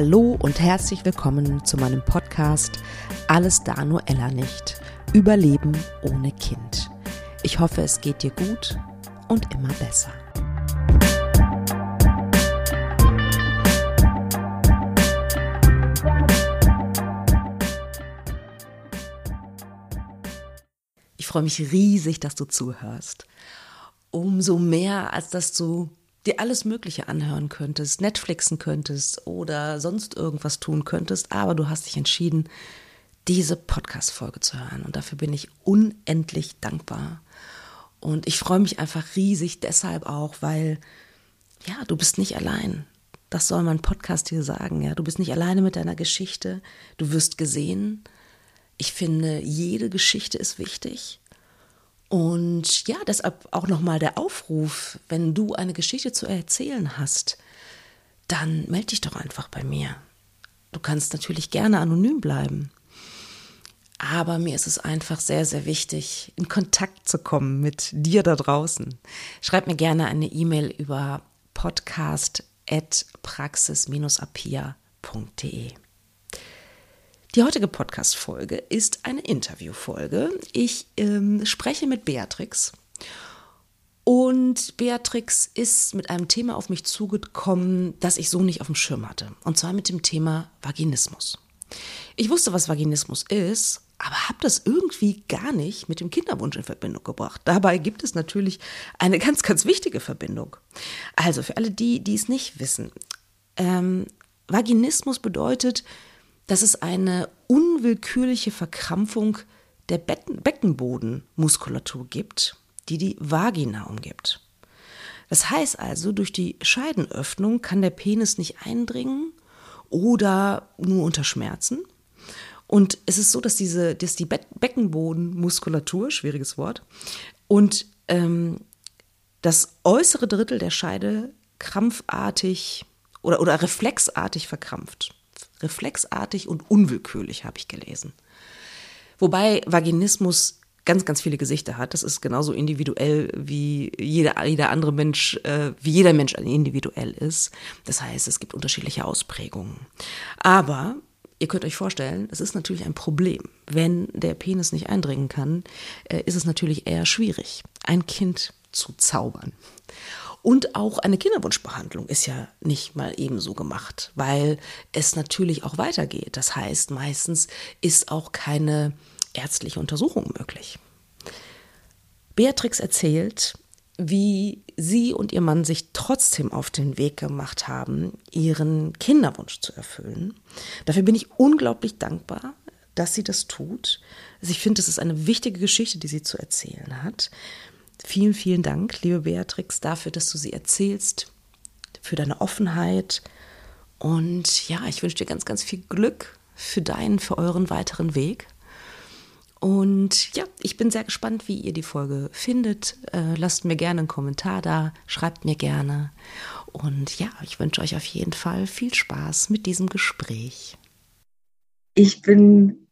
Hallo und herzlich willkommen zu meinem Podcast Alles da nur Ella nicht. Überleben ohne Kind. Ich hoffe, es geht dir gut und immer besser. Ich freue mich riesig, dass du zuhörst. Umso mehr, als dass du dir alles Mögliche anhören könntest, Netflixen könntest oder sonst irgendwas tun könntest, aber du hast dich entschieden, diese Podcast-Folge zu hören. Und dafür bin ich unendlich dankbar. Und ich freue mich einfach riesig deshalb auch, weil, ja, du bist nicht allein. Das soll mein Podcast dir sagen, ja. Du bist nicht alleine mit deiner Geschichte. Du wirst gesehen. Ich finde, jede Geschichte ist wichtig. Und ja, deshalb auch nochmal der Aufruf, wenn du eine Geschichte zu erzählen hast, dann melde dich doch einfach bei mir. Du kannst natürlich gerne anonym bleiben. Aber mir ist es einfach sehr, sehr wichtig, in Kontakt zu kommen mit dir da draußen. Schreib mir gerne eine E-Mail über podcast.praxis-apia.de. Die heutige Podcast-Folge ist eine Interviewfolge. Ich ähm, spreche mit Beatrix. Und Beatrix ist mit einem Thema auf mich zugekommen, das ich so nicht auf dem Schirm hatte. Und zwar mit dem Thema Vaginismus. Ich wusste, was Vaginismus ist, aber habe das irgendwie gar nicht mit dem Kinderwunsch in Verbindung gebracht. Dabei gibt es natürlich eine ganz, ganz wichtige Verbindung. Also für alle die, die es nicht wissen, ähm, Vaginismus bedeutet, dass es eine unwillkürliche Verkrampfung der Be Beckenbodenmuskulatur gibt, die die Vagina umgibt. Das heißt also, durch die Scheidenöffnung kann der Penis nicht eindringen oder nur unter Schmerzen. Und es ist so, dass diese, dass die Be Beckenbodenmuskulatur, schwieriges Wort, und ähm, das äußere Drittel der Scheide krampfartig oder, oder reflexartig verkrampft reflexartig und unwillkürlich, habe ich gelesen. Wobei Vaginismus ganz, ganz viele Gesichter hat. Das ist genauso individuell wie jeder, jeder andere Mensch, äh, wie jeder Mensch individuell ist. Das heißt, es gibt unterschiedliche Ausprägungen. Aber ihr könnt euch vorstellen, es ist natürlich ein Problem. Wenn der Penis nicht eindringen kann, äh, ist es natürlich eher schwierig, ein Kind zu zaubern. Und auch eine Kinderwunschbehandlung ist ja nicht mal ebenso gemacht, weil es natürlich auch weitergeht. Das heißt, meistens ist auch keine ärztliche Untersuchung möglich. Beatrix erzählt, wie sie und ihr Mann sich trotzdem auf den Weg gemacht haben, ihren Kinderwunsch zu erfüllen. Dafür bin ich unglaublich dankbar, dass sie das tut. Also ich finde, es ist eine wichtige Geschichte, die sie zu erzählen hat. Vielen, vielen Dank, liebe Beatrix, dafür, dass du sie erzählst, für deine Offenheit. Und ja, ich wünsche dir ganz, ganz viel Glück für deinen, für euren weiteren Weg. Und ja, ich bin sehr gespannt, wie ihr die Folge findet. Äh, lasst mir gerne einen Kommentar da, schreibt mir gerne. Und ja, ich wünsche euch auf jeden Fall viel Spaß mit diesem Gespräch. Ich bin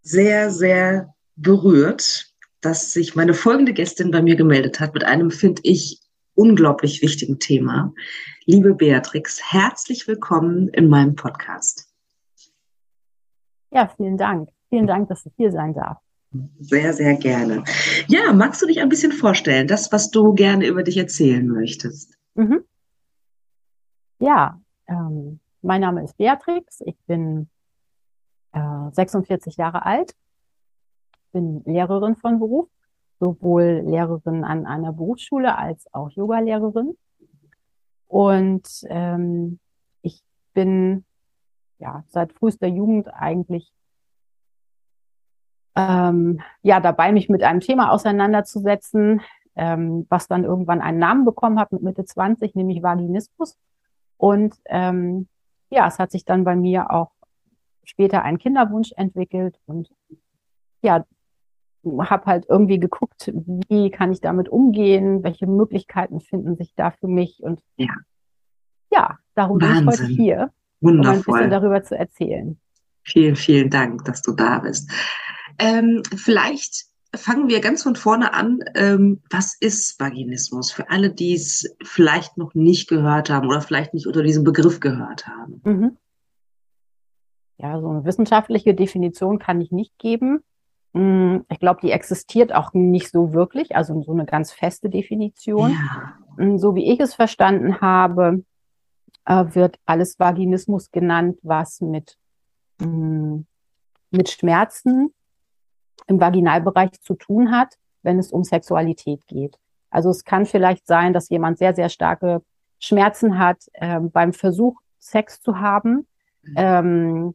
sehr, sehr berührt dass sich meine folgende Gästin bei mir gemeldet hat mit einem, finde ich, unglaublich wichtigen Thema. Liebe Beatrix, herzlich willkommen in meinem Podcast. Ja, vielen Dank. Vielen Dank, dass ich hier sein darf. Sehr, sehr gerne. Ja, magst du dich ein bisschen vorstellen, das, was du gerne über dich erzählen möchtest? Mhm. Ja, ähm, mein Name ist Beatrix. Ich bin äh, 46 Jahre alt bin Lehrerin von Beruf, sowohl Lehrerin an einer Berufsschule als auch Yogalehrerin. Und ähm, ich bin ja seit frühester Jugend eigentlich ähm, ja dabei, mich mit einem Thema auseinanderzusetzen, ähm, was dann irgendwann einen Namen bekommen hat mit Mitte 20, nämlich Vaginismus. Und ähm, ja, es hat sich dann bei mir auch später ein Kinderwunsch entwickelt und ja, habe halt irgendwie geguckt, wie kann ich damit umgehen, welche Möglichkeiten finden sich da für mich und ja, ja darum Wahnsinn. bin ich heute hier, Wundervoll. um ein bisschen darüber zu erzählen. Vielen, vielen Dank, dass du da bist. Ähm, vielleicht fangen wir ganz von vorne an. Ähm, was ist Vaginismus für alle, die es vielleicht noch nicht gehört haben oder vielleicht nicht unter diesem Begriff gehört haben? Mhm. ja, so eine wissenschaftliche Definition kann ich nicht geben. Mm, ich glaube, die existiert auch nicht so wirklich, also so eine ganz feste Definition. Ja. Mm, so wie ich es verstanden habe, äh, wird alles Vaginismus genannt, was mit, mm, mit Schmerzen im Vaginalbereich zu tun hat, wenn es um Sexualität geht. Also es kann vielleicht sein, dass jemand sehr, sehr starke Schmerzen hat äh, beim Versuch, Sex zu haben. Mhm. Ähm,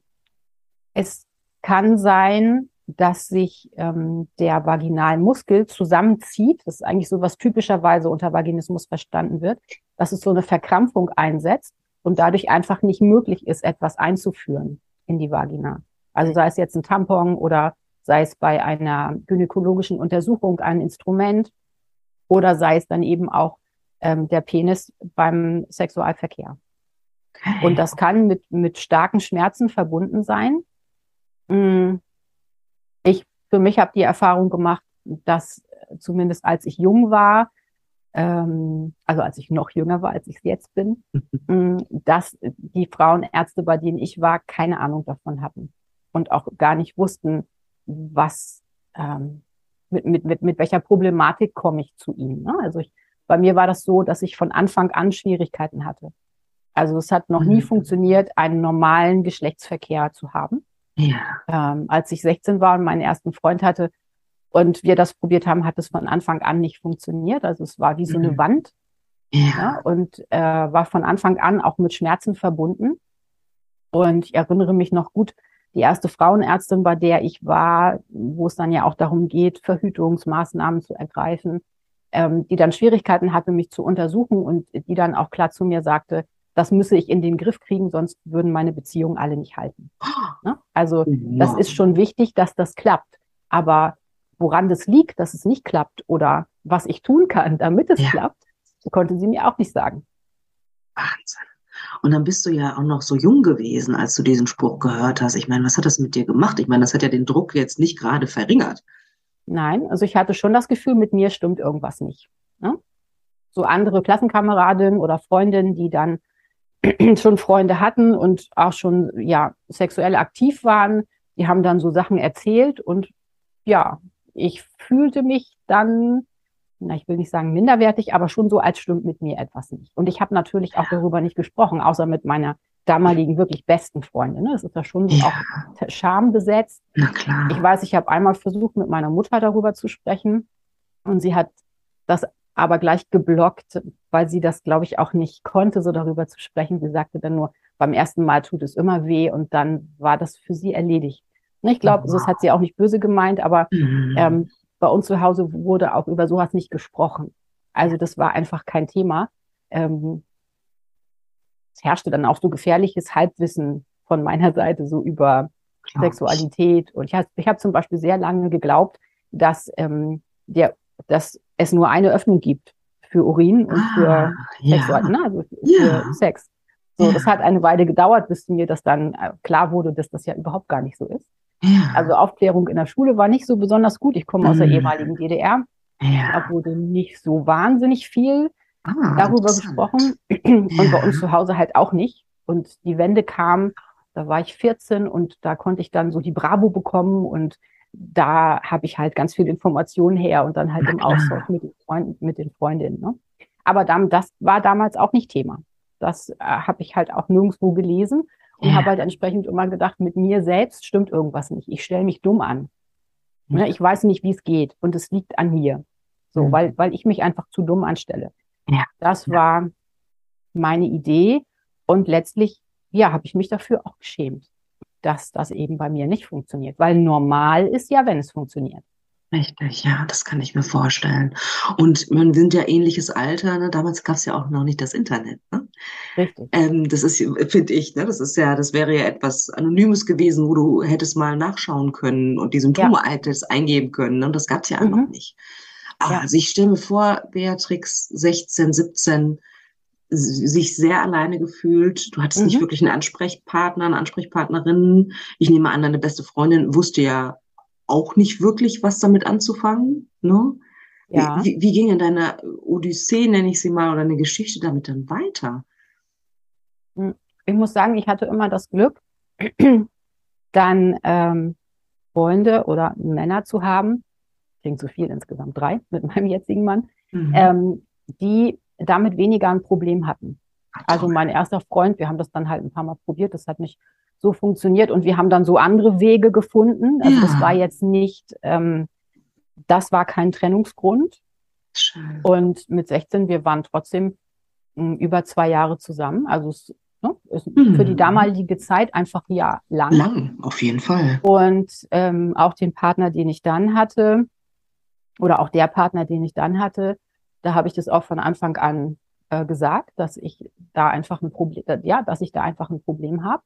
es kann sein, dass sich ähm, der Vaginalmuskel zusammenzieht. Das ist eigentlich so, was typischerweise unter Vaginismus verstanden wird, dass es so eine Verkrampfung einsetzt und dadurch einfach nicht möglich ist, etwas einzuführen in die Vagina. Also sei es jetzt ein Tampon oder sei es bei einer gynäkologischen Untersuchung ein Instrument oder sei es dann eben auch ähm, der Penis beim Sexualverkehr. Okay. Und das kann mit, mit starken Schmerzen verbunden sein. Mm. Für mich habe die Erfahrung gemacht, dass zumindest als ich jung war, ähm, also als ich noch jünger war, als ich jetzt bin, mm, dass die Frauenärzte, bei denen ich war, keine Ahnung davon hatten und auch gar nicht wussten, was ähm, mit, mit, mit, mit welcher Problematik komme ich zu ihnen. Ne? Also ich, bei mir war das so, dass ich von Anfang an Schwierigkeiten hatte. Also es hat noch nie mhm. funktioniert, einen normalen Geschlechtsverkehr zu haben. Ja. Ähm, als ich 16 war und meinen ersten Freund hatte und wir das probiert haben, hat es von Anfang an nicht funktioniert. Also es war wie so eine mhm. Wand ja. ja und äh, war von Anfang an auch mit Schmerzen verbunden. Und ich erinnere mich noch gut, die erste Frauenärztin, bei der ich war, wo es dann ja auch darum geht, Verhütungsmaßnahmen zu ergreifen, ähm, die dann Schwierigkeiten hatte, mich zu untersuchen und die dann auch klar zu mir sagte, das müsse ich in den Griff kriegen, sonst würden meine Beziehungen alle nicht halten. Ne? Also das ist schon wichtig, dass das klappt. Aber woran das liegt, dass es nicht klappt oder was ich tun kann, damit es ja. klappt, konnte sie mir auch nicht sagen. Wahnsinn. Und dann bist du ja auch noch so jung gewesen, als du diesen Spruch gehört hast. Ich meine, was hat das mit dir gemacht? Ich meine, das hat ja den Druck jetzt nicht gerade verringert. Nein, also ich hatte schon das Gefühl, mit mir stimmt irgendwas nicht. Ne? So andere Klassenkameradinnen oder Freundinnen, die dann schon Freunde hatten und auch schon ja sexuell aktiv waren, die haben dann so Sachen erzählt und ja, ich fühlte mich dann, na, ich will nicht sagen minderwertig, aber schon so, als stimmt mit mir etwas nicht. Und ich habe natürlich auch darüber nicht gesprochen, außer mit meiner damaligen wirklich besten Freundin. Ne? Das ist ja schon ja. auch schambesetzt. Na klar. Ich weiß, ich habe einmal versucht, mit meiner Mutter darüber zu sprechen und sie hat das aber gleich geblockt, weil sie das, glaube ich, auch nicht konnte, so darüber zu sprechen. Sie sagte dann nur, beim ersten Mal tut es immer weh und dann war das für sie erledigt. Ich glaube, wow. das hat sie auch nicht böse gemeint, aber mhm. ähm, bei uns zu Hause wurde auch über sowas nicht gesprochen. Also das war einfach kein Thema. Ähm, es herrschte dann auch so gefährliches Halbwissen von meiner Seite so über Klar. Sexualität. Und ich habe ich hab zum Beispiel sehr lange geglaubt, dass ähm, der, dass es nur eine Öffnung gibt für Urin und ah, für ja. Sexual, ne, also für ja. Sex. So, ja. das hat eine Weile gedauert, bis mir das dann äh, klar wurde, dass das ja überhaupt gar nicht so ist. Also Aufklärung in der Schule war nicht so besonders gut. Ich komme aus der mhm. ehemaligen DDR. Da wurde nicht so wahnsinnig viel ah, darüber gesprochen. Und bei uns zu Hause halt auch nicht. Und die Wende kam, da war ich 14 und da konnte ich dann so die Bravo bekommen und da habe ich halt ganz viel Informationen her und dann halt im Austausch mit den Freunden, mit den Freundinnen. Ne? Aber dann, das war damals auch nicht Thema. Das äh, habe ich halt auch nirgendwo gelesen und ja. habe halt entsprechend immer gedacht, mit mir selbst stimmt irgendwas nicht. Ich stelle mich dumm an. Ja. Ich weiß nicht, wie es geht und es liegt an mir. So, mhm. weil, weil ich mich einfach zu dumm anstelle. Ja. Das war meine Idee und letztlich, ja, habe ich mich dafür auch geschämt, dass das eben bei mir nicht funktioniert, weil normal ist ja, wenn es funktioniert. Richtig, ja, das kann ich mir vorstellen. Und wir sind ja ähnliches Alter, ne? damals gab es ja auch noch nicht das Internet. Ne? Richtig. Ähm, das ist, finde ich, ne? das ist ja, das wäre ja etwas Anonymes gewesen, wo du hättest mal nachschauen können und die Symptome ja. hättest eingeben können. Ne? Und das gab es ja mhm. noch nicht. ja. Also ich stelle mir vor, Beatrix 16, 17, sich sehr alleine gefühlt. Du hattest mhm. nicht wirklich einen Ansprechpartner, eine Ansprechpartnerin. Ich nehme an, deine beste Freundin wusste ja auch nicht wirklich was damit anzufangen. Ne? Ja. Wie, wie ging in deiner Odyssee, nenne ich sie mal, oder eine Geschichte damit dann weiter? Hm, ich muss sagen, ich hatte immer das Glück, dann ähm, Freunde oder Männer zu haben, klingt zu viel insgesamt drei mit meinem jetzigen Mann, mhm. ähm, die damit weniger ein Problem hatten. Also mein erster Freund, wir haben das dann halt ein paar Mal probiert, das hat nicht so funktioniert und wir haben dann so andere Wege gefunden. Also ja. das war jetzt nicht, ähm, das war kein Trennungsgrund. Schön. Und mit 16, wir waren trotzdem mh, hm, über zwei Jahre zusammen. Also es ne, ist mhm. für die damalige Zeit einfach ja lang. Lang, auf jeden Fall. Und ähm, auch den Partner, den ich dann hatte, oder auch der Partner, den ich dann hatte, da habe ich das auch von Anfang an äh, gesagt, dass ich da einfach ein Problem, ja, dass ich da einfach ein Problem habe.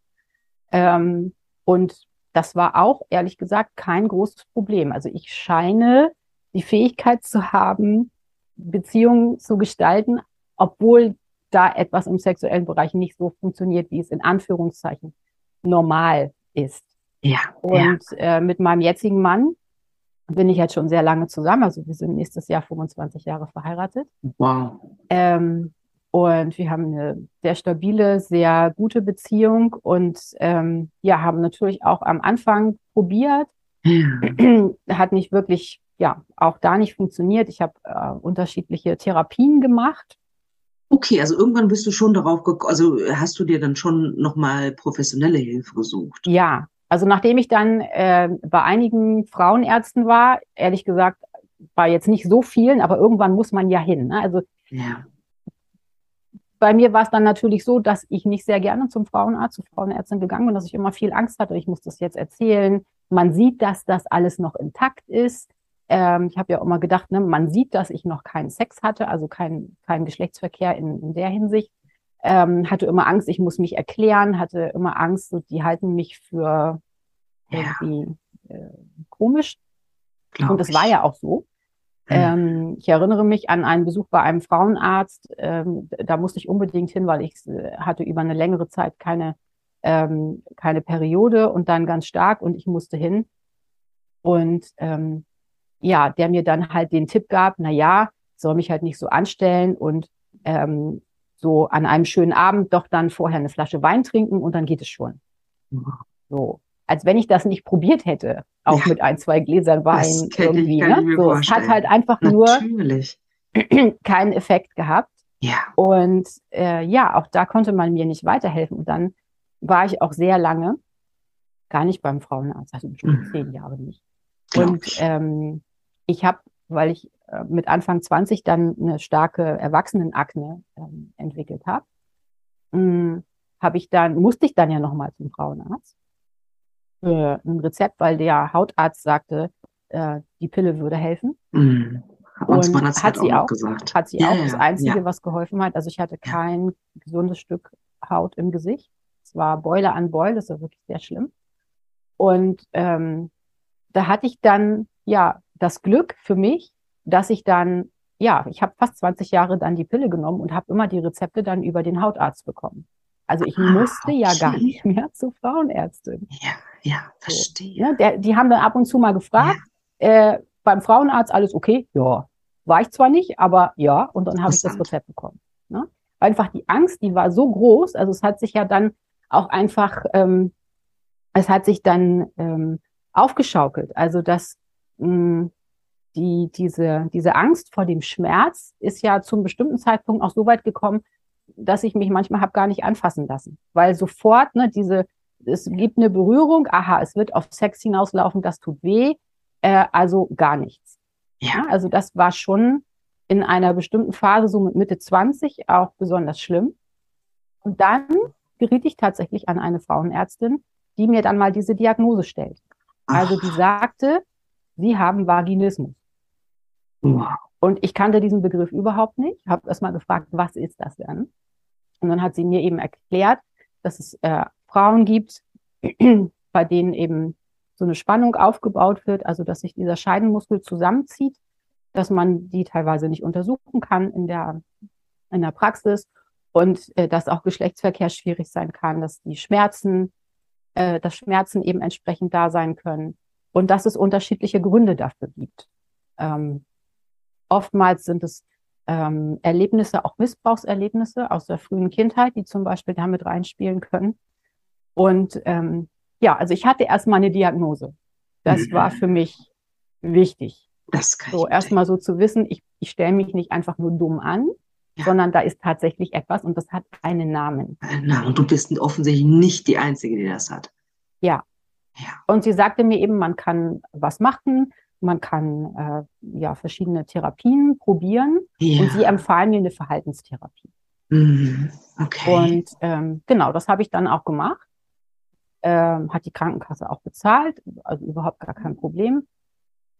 Ähm, und das war auch, ehrlich gesagt, kein großes Problem. Also ich scheine die Fähigkeit zu haben, Beziehungen zu gestalten, obwohl da etwas im sexuellen Bereich nicht so funktioniert, wie es in Anführungszeichen normal ist. Ja. Und ja. Äh, mit meinem jetzigen Mann bin ich jetzt schon sehr lange zusammen. Also wir sind nächstes Jahr 25 Jahre verheiratet. Wow. Ähm, und wir haben eine sehr stabile, sehr gute Beziehung und ähm, ja, haben natürlich auch am Anfang probiert. Ja. Hat nicht wirklich, ja, auch da nicht funktioniert. Ich habe äh, unterschiedliche Therapien gemacht. Okay, also irgendwann bist du schon darauf gekommen, also hast du dir dann schon nochmal professionelle Hilfe gesucht? Ja, also nachdem ich dann äh, bei einigen Frauenärzten war, ehrlich gesagt, bei jetzt nicht so vielen, aber irgendwann muss man ja hin. Ne? Also ja. bei mir war es dann natürlich so, dass ich nicht sehr gerne zum Frauenarzt, zur Frauenärztin gegangen bin, dass ich immer viel Angst hatte. Ich muss das jetzt erzählen. Man sieht, dass das alles noch intakt ist. Ähm, ich habe ja immer gedacht, ne, man sieht, dass ich noch keinen Sex hatte, also keinen kein Geschlechtsverkehr in, in der Hinsicht ähm, hatte immer Angst, ich muss mich erklären, hatte immer Angst, die halten mich für irgendwie ja. äh, komisch. Glaub und das war ja auch so. Hm. Ähm, ich erinnere mich an einen Besuch bei einem Frauenarzt. Ähm, da musste ich unbedingt hin, weil ich äh, hatte über eine längere Zeit keine, ähm, keine Periode und dann ganz stark und ich musste hin. Und ähm, ja, der mir dann halt den Tipp gab, na ja, soll mich halt nicht so anstellen und ähm, so an einem schönen Abend doch dann vorher eine Flasche Wein trinken und dann geht es schon. So, als wenn ich das nicht probiert hätte, auch ja. mit ein, zwei Gläsern Wein irgendwie. Ne? So, es hat halt einfach Natürlich. nur keinen Effekt gehabt. Ja. Und äh, ja, auch da konnte man mir nicht weiterhelfen. Und dann war ich auch sehr lange gar nicht beim Frauenarzt, also bestimmt mhm. zehn Jahre nicht. Und ähm, ich habe, weil ich äh, mit Anfang 20 dann eine starke Erwachsenenakne ähm, entwickelt habe, hm, habe ich dann, musste ich dann ja nochmal zum Frauenarzt für ein Rezept, weil der Hautarzt sagte, äh, die Pille würde helfen. Mhm. Und hat, hat sie auch, gesagt. hat sie ja, auch das Einzige, ja. was geholfen hat. Also ich hatte kein gesundes Stück Haut im Gesicht. Es war Beule an Beule, das war wirklich sehr schlimm. Und ähm, da hatte ich dann ja das Glück für mich, dass ich dann, ja, ich habe fast 20 Jahre dann die Pille genommen und habe immer die Rezepte dann über den Hautarzt bekommen. Also ich ah, musste okay. ja gar nicht mehr zur Frauenärztin. Ja, ja, verstehe. So, ne? Der, die haben dann ab und zu mal gefragt, ja. äh, beim Frauenarzt alles okay? Ja. War ich zwar nicht, aber ja, und dann habe ich das Rezept bekommen. Ne? Einfach die Angst, die war so groß, also es hat sich ja dann auch einfach, ähm, es hat sich dann ähm, aufgeschaukelt. Also dass mh, hm, die, diese, diese Angst vor dem Schmerz ist ja zum bestimmten Zeitpunkt auch so weit gekommen, dass ich mich manchmal habe gar nicht anfassen lassen, weil sofort ne, diese, es gibt eine Berührung, aha, es wird auf Sex hinauslaufen, das tut weh, äh, also gar nichts. Ja. Also das war schon in einer bestimmten Phase, so mit Mitte 20, auch besonders schlimm. Und dann geriet ich tatsächlich an eine Frauenärztin, die mir dann mal diese Diagnose stellt. Also die sagte, Sie haben Vaginismus. Wow. Und ich kannte diesen Begriff überhaupt nicht, habe erst mal gefragt, was ist das denn? Und dann hat sie mir eben erklärt, dass es äh, Frauen gibt, bei denen eben so eine Spannung aufgebaut wird, also dass sich dieser Scheidenmuskel zusammenzieht, dass man die teilweise nicht untersuchen kann in der, in der Praxis und äh, dass auch Geschlechtsverkehr schwierig sein kann, dass die Schmerzen, äh, dass Schmerzen eben entsprechend da sein können und dass es unterschiedliche Gründe dafür gibt. Ähm, oftmals sind es ähm, Erlebnisse, auch Missbrauchserlebnisse aus der frühen Kindheit, die zum Beispiel damit reinspielen können. Und ähm, ja, also ich hatte erstmal eine Diagnose. Das mhm. war für mich wichtig. Das kann so erstmal so zu wissen, ich, ich stelle mich nicht einfach nur dumm an, ja. sondern da ist tatsächlich etwas und das hat einen Namen. Einen Namen. Und du bist offensichtlich nicht die Einzige, die das hat. Ja. ja. Und sie sagte mir eben, man kann was machen, man kann äh, ja verschiedene Therapien probieren ja. und sie empfahlen mir eine Verhaltenstherapie. Mhm. Okay. Und ähm, genau, das habe ich dann auch gemacht. Ähm, hat die Krankenkasse auch bezahlt, also überhaupt gar kein Problem.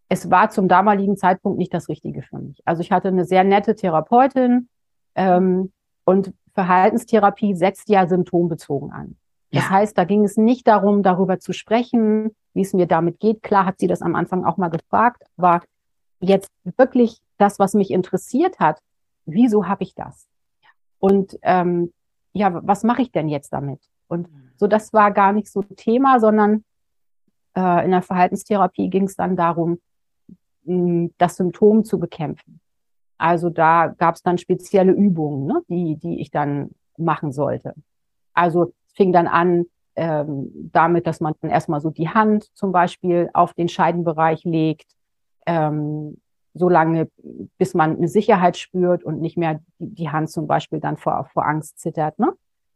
Es war zum damaligen Zeitpunkt nicht das Richtige für mich. Also ich hatte eine sehr nette Therapeutin ähm, und Verhaltenstherapie setzt ja symptombezogen an. Das ja. heißt, da ging es nicht darum, darüber zu sprechen, wie es mir damit geht. Klar hat sie das am Anfang auch mal gefragt, aber jetzt wirklich das, was mich interessiert hat, wieso habe ich das? Und ähm, ja, was mache ich denn jetzt damit? Und mhm. so, das war gar nicht so Thema, sondern äh, in der Verhaltenstherapie ging es dann darum, mh, das Symptom zu bekämpfen. Also da gab es dann spezielle Übungen, ne, die, die ich dann machen sollte. Also fing dann an ähm, damit, dass man dann erstmal so die Hand zum Beispiel auf den Scheidenbereich legt, ähm, so lange, bis man eine Sicherheit spürt und nicht mehr die, die Hand zum Beispiel dann vor, vor Angst zittert. Ne?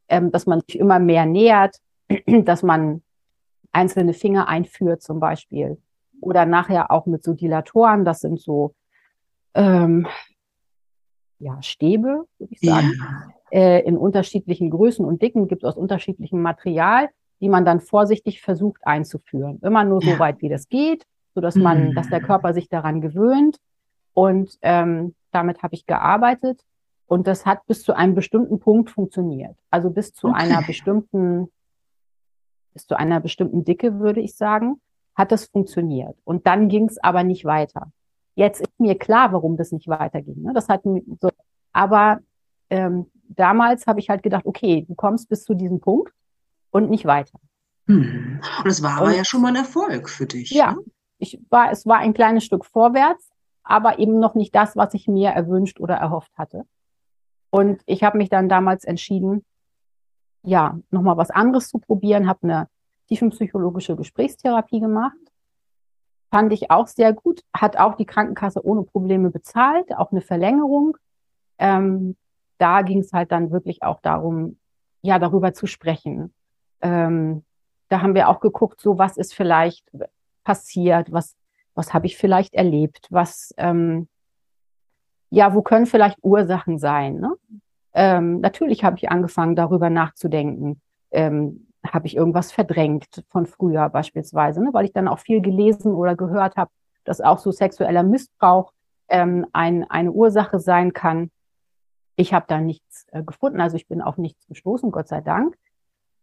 ähm, dass man sich immer mehr nähert, dass man einzelne Finger einführt zum Beispiel. Oder nachher auch mit so Dilatoren, das sind so ähm, ja, Stäbe, würde ich sagen, ja. Äh, in unterschiedlichen Größen und Dicken, gibt aus unterschiedlichem Material, die man dann vorsichtig versucht einzuführen. Immer nur so weit, wie das geht, so dass man, mhm. dass der Körper sich daran gewöhnt. Und ähm, damit habe ich gearbeitet. Und das hat bis zu einem bestimmten Punkt funktioniert. Also bis zu okay. einer bestimmten, bis zu einer bestimmten Dicke, würde ich sagen, hat das funktioniert. Und dann ging es aber nicht weiter. Jetzt ist mir klar, warum das nicht weiterging. Ne? Das hat so, aber ähm, damals habe ich halt gedacht, okay, du kommst bis zu diesem Punkt und nicht weiter. Hm. Und es war aber ja schon mal ein Erfolg für dich. Ja, ne? ich war, es war ein kleines Stück vorwärts, aber eben noch nicht das, was ich mir erwünscht oder erhofft hatte. Und ich habe mich dann damals entschieden, ja, nochmal was anderes zu probieren, habe eine tiefenpsychologische Gesprächstherapie gemacht. Fand ich auch sehr gut, hat auch die Krankenkasse ohne Probleme bezahlt, auch eine Verlängerung. Ähm, da ging es halt dann wirklich auch darum, ja, darüber zu sprechen. Ähm, da haben wir auch geguckt, so was ist vielleicht passiert, was, was habe ich vielleicht erlebt, was, ähm, ja, wo können vielleicht Ursachen sein? Ne? Ähm, natürlich habe ich angefangen, darüber nachzudenken. Ähm, habe ich irgendwas verdrängt von früher beispielsweise, ne? weil ich dann auch viel gelesen oder gehört habe, dass auch so sexueller Missbrauch ähm, ein, eine Ursache sein kann. Ich habe da nichts äh, gefunden, also ich bin auf nichts gestoßen, Gott sei Dank.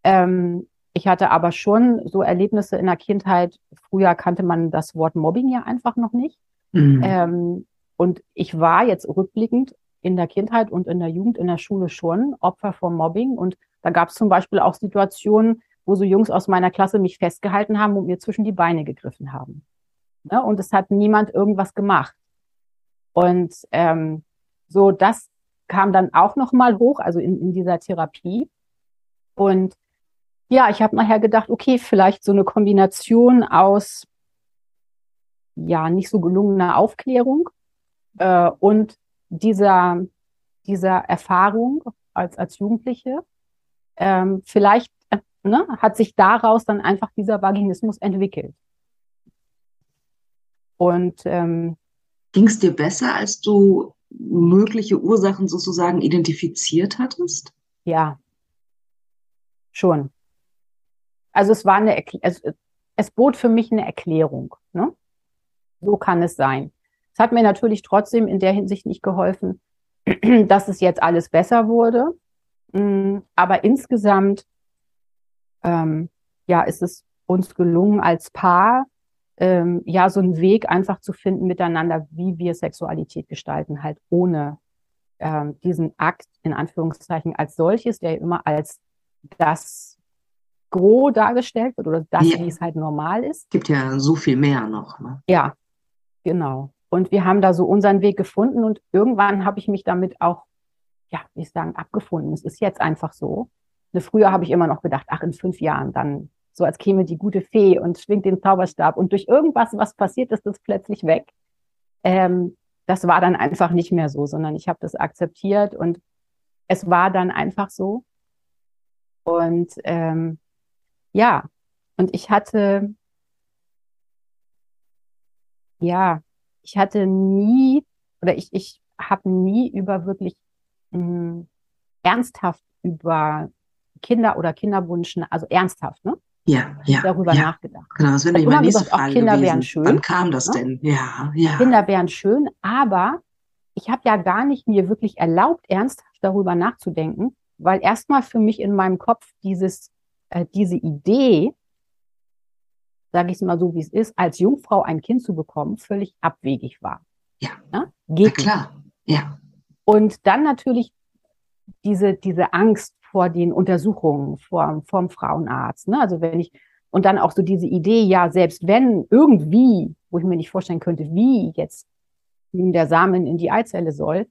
Ähm, ich hatte aber schon so Erlebnisse in der Kindheit. Früher kannte man das Wort Mobbing ja einfach noch nicht. Mhm. Ähm, und ich war jetzt rückblickend in der Kindheit und in der Jugend, in der Schule schon Opfer von Mobbing. Und da gab es zum Beispiel auch Situationen, wo so Jungs aus meiner Klasse mich festgehalten haben und mir zwischen die Beine gegriffen haben. Ja, und es hat niemand irgendwas gemacht. Und ähm, so, das kam dann auch nochmal hoch, also in, in dieser Therapie. Und ja, ich habe nachher gedacht, okay, vielleicht so eine Kombination aus ja nicht so gelungener Aufklärung äh, und dieser, dieser Erfahrung als, als Jugendliche, ähm, vielleicht äh, ne, hat sich daraus dann einfach dieser Vaginismus entwickelt. Und ähm, ging es dir besser, als du mögliche Ursachen sozusagen identifiziert hattest? Ja, schon. Also es war eine, es, es bot für mich eine Erklärung. Ne? So kann es sein. Es hat mir natürlich trotzdem in der Hinsicht nicht geholfen, dass es jetzt alles besser wurde. Mm, aber insgesamt, ähm, ja, ist es uns gelungen als Paar, ähm, ja, so einen Weg einfach zu finden miteinander, wie wir Sexualität gestalten, halt ohne ähm, diesen Akt in Anführungszeichen als solches, der immer als das Gros dargestellt wird oder das, ja. wie es halt normal ist. Gibt ja so viel mehr noch. Ne? Ja, genau. Und wir haben da so unseren Weg gefunden und irgendwann habe ich mich damit auch, ja, wie ich sagen, abgefunden. Es ist jetzt einfach so. Ne, früher habe ich immer noch gedacht, ach, in fünf Jahren, dann so als käme die gute Fee und schwingt den Zauberstab und durch irgendwas, was passiert, ist das plötzlich weg. Ähm, das war dann einfach nicht mehr so, sondern ich habe das akzeptiert und es war dann einfach so. Und ähm, ja, und ich hatte, ja, ich hatte nie oder ich, ich habe nie über wirklich mh, hm, ernsthaft über Kinder oder Kinderwunsch, also ernsthaft, ne? Ja, ja. Darüber ja. nachgedacht. Genau, das wäre meine nächste gesagt, Frage Kinder gewesen. wären schön. Wann kam das ne? denn? Ja, ja. Kinder wären schön, aber ich habe ja gar nicht mir wirklich erlaubt, ernsthaft darüber nachzudenken, weil erstmal für mich in meinem Kopf dieses, äh, diese Idee, sage ich es mal so, wie es ist, als Jungfrau ein Kind zu bekommen, völlig abwegig war. Ja. Ne? Geht Na klar, ja. Und dann natürlich diese, diese Angst vor den Untersuchungen vor, vom Frauenarzt. Ne? Also wenn ich, und dann auch so diese Idee, ja, selbst wenn irgendwie, wo ich mir nicht vorstellen könnte, wie jetzt nun der Samen in die Eizelle soll,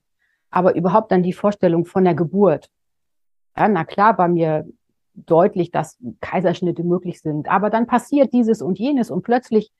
aber überhaupt dann die Vorstellung von der Geburt. Ja, na klar war mir deutlich, dass Kaiserschnitte möglich sind, aber dann passiert dieses und jenes und plötzlich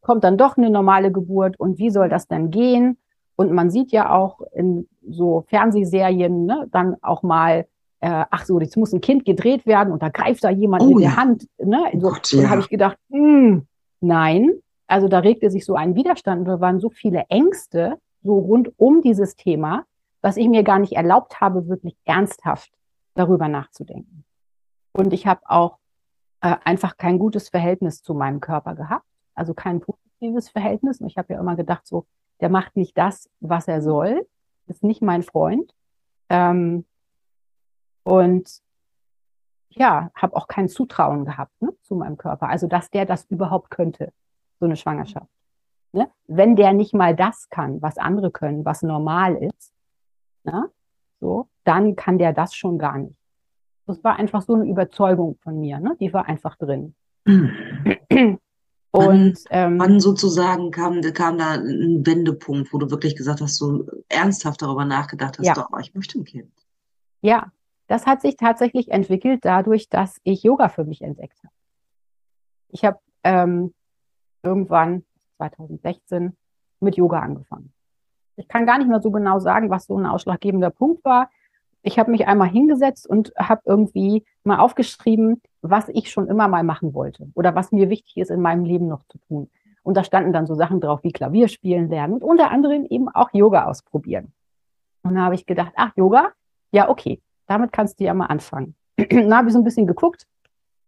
kommt dann doch eine normale Geburt und wie soll das denn gehen? Und man sieht ja auch in so Fernsehserien ne, dann auch mal, äh, ach so, jetzt muss ein Kind gedreht werden und da greift da jemand oh, mit ja. der Hand. Ne? So, Gott, ja. Habe ich gedacht, mh, hm, nein. Also da regte sich so ein Widerstand und da waren so viele Ängste so rund um dieses Thema, was ich mir gar nicht erlaubt habe, wirklich ernsthaft darüber nachzudenken. Und ich habe auch äh, einfach kein gutes Verhältnis zu meinem Körper gehabt, also kein positives Verhältnis. Und ich habe ja immer gedacht, so, der macht nicht das, was er soll, ist nicht mein Freund. Ähm, und ja, habe auch kein Zutrauen gehabt ne, zu meinem Körper. Also, dass der das überhaupt könnte, so eine Schwangerschaft. Ne? Wenn der nicht mal das kann, was andere können, was normal ist, ne, so, dann kann der das schon gar nicht. Das war einfach so eine Überzeugung von mir, ne? die war einfach drin. Mhm. Und ähm, wann sozusagen kam, kam da ein Wendepunkt, wo du wirklich gesagt hast, so ernsthaft darüber nachgedacht hast, ja. doch, ich möchte ein Kind. Ja, das hat sich tatsächlich entwickelt dadurch, dass ich Yoga für mich entdeckt habe. Ich habe ähm, irgendwann 2016 mit Yoga angefangen. Ich kann gar nicht mehr so genau sagen, was so ein ausschlaggebender Punkt war ich habe mich einmal hingesetzt und habe irgendwie mal aufgeschrieben, was ich schon immer mal machen wollte oder was mir wichtig ist in meinem Leben noch zu tun. Und da standen dann so Sachen drauf wie Klavier spielen lernen und unter anderem eben auch Yoga ausprobieren. Und da habe ich gedacht, ach, Yoga? Ja, okay, damit kannst du ja mal anfangen. dann habe ich so ein bisschen geguckt,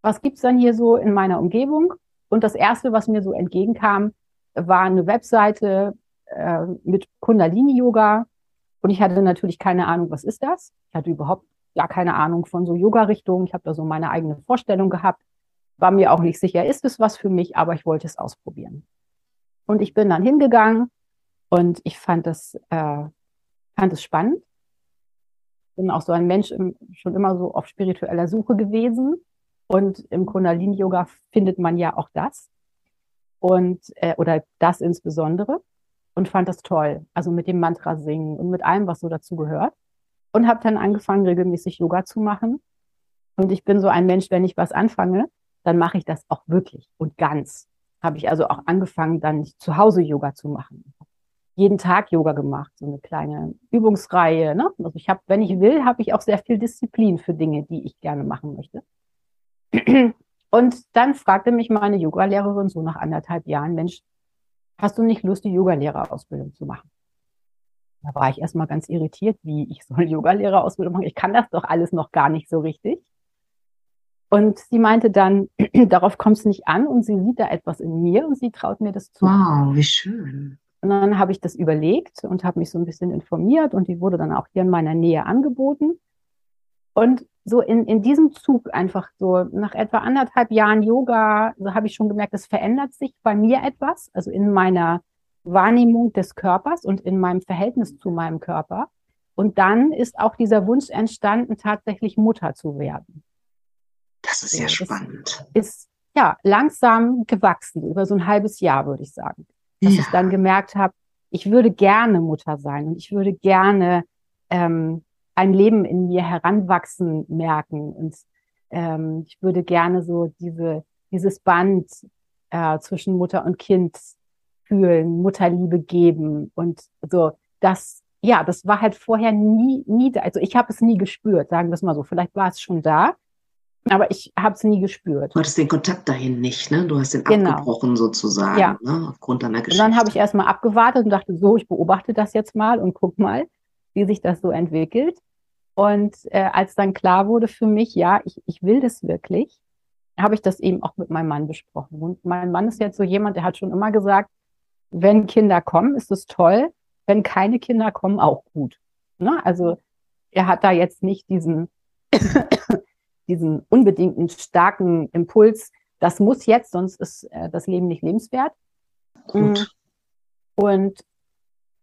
was gibt's dann hier so in meiner Umgebung? Und das Erste, was mir so entgegenkam, war eine Webseite äh, mit Kundalini-Yoga und ich hatte natürlich keine Ahnung, was ist das? Ich hatte überhaupt gar keine Ahnung von so Yoga-Richtungen. Ich habe da so meine eigene Vorstellung gehabt. War mir auch nicht sicher, ist es was für mich, aber ich wollte es ausprobieren. Und ich bin dann hingegangen und ich fand das, äh, fand es spannend. Bin auch so ein Mensch schon immer so auf spiritueller Suche gewesen. Und im Kundalini-Yoga findet man ja auch das. Und, äh, oder das insbesondere und fand das toll. Also mit dem Mantra singen und mit allem, was so dazu gehört. Und habe dann angefangen, regelmäßig Yoga zu machen. Und ich bin so ein Mensch, wenn ich was anfange, dann mache ich das auch wirklich und ganz. Habe ich also auch angefangen, dann zu Hause Yoga zu machen. Jeden Tag Yoga gemacht, so eine kleine Übungsreihe. Ne? Also ich habe, wenn ich will, habe ich auch sehr viel Disziplin für Dinge, die ich gerne machen möchte. Und dann fragte mich meine Yoga-Lehrerin so nach anderthalb Jahren, Mensch, hast du nicht Lust, die Yogalehrerausbildung zu machen? Da war ich erstmal ganz irritiert, wie ich soll Yogalehrerausbildung machen. Ich kann das doch alles noch gar nicht so richtig. Und sie meinte dann, darauf kommt es nicht an und sie sieht da etwas in mir und sie traut mir das zu. Wow, wie schön. Und dann habe ich das überlegt und habe mich so ein bisschen informiert und die wurde dann auch hier in meiner Nähe angeboten. Und so in, in diesem Zug einfach so nach etwa anderthalb Jahren Yoga, so habe ich schon gemerkt, es verändert sich bei mir etwas, also in meiner Wahrnehmung des Körpers und in meinem Verhältnis zu meinem Körper. Und dann ist auch dieser Wunsch entstanden, tatsächlich Mutter zu werden. Das ist ja spannend. Ist ja langsam gewachsen, über so ein halbes Jahr, würde ich sagen. Dass ja. ich dann gemerkt habe, ich würde gerne Mutter sein und ich würde gerne ähm, ein Leben in mir heranwachsen merken. Und ähm, ich würde gerne so diese, dieses Band äh, zwischen Mutter und Kind fühlen, Mutterliebe geben und so. Das, ja, das war halt vorher nie, nie da. Also ich habe es nie gespürt, sagen wir es mal so. Vielleicht war es schon da, aber ich habe es nie gespürt. Du hattest den Kontakt dahin nicht, ne? Du hast den genau. abgebrochen sozusagen, ja. ne? aufgrund deiner Geschichte. Und dann habe ich erstmal abgewartet und dachte, so, ich beobachte das jetzt mal und guck mal, wie sich das so entwickelt. Und äh, als dann klar wurde für mich, ja, ich, ich will das wirklich, habe ich das eben auch mit meinem Mann besprochen. Und mein Mann ist jetzt so jemand, der hat schon immer gesagt, wenn Kinder kommen, ist es toll. Wenn keine Kinder kommen, auch gut. Ne? Also er hat da jetzt nicht diesen diesen unbedingten starken Impuls, das muss jetzt, sonst ist äh, das Leben nicht lebenswert. Gut. Mm. Und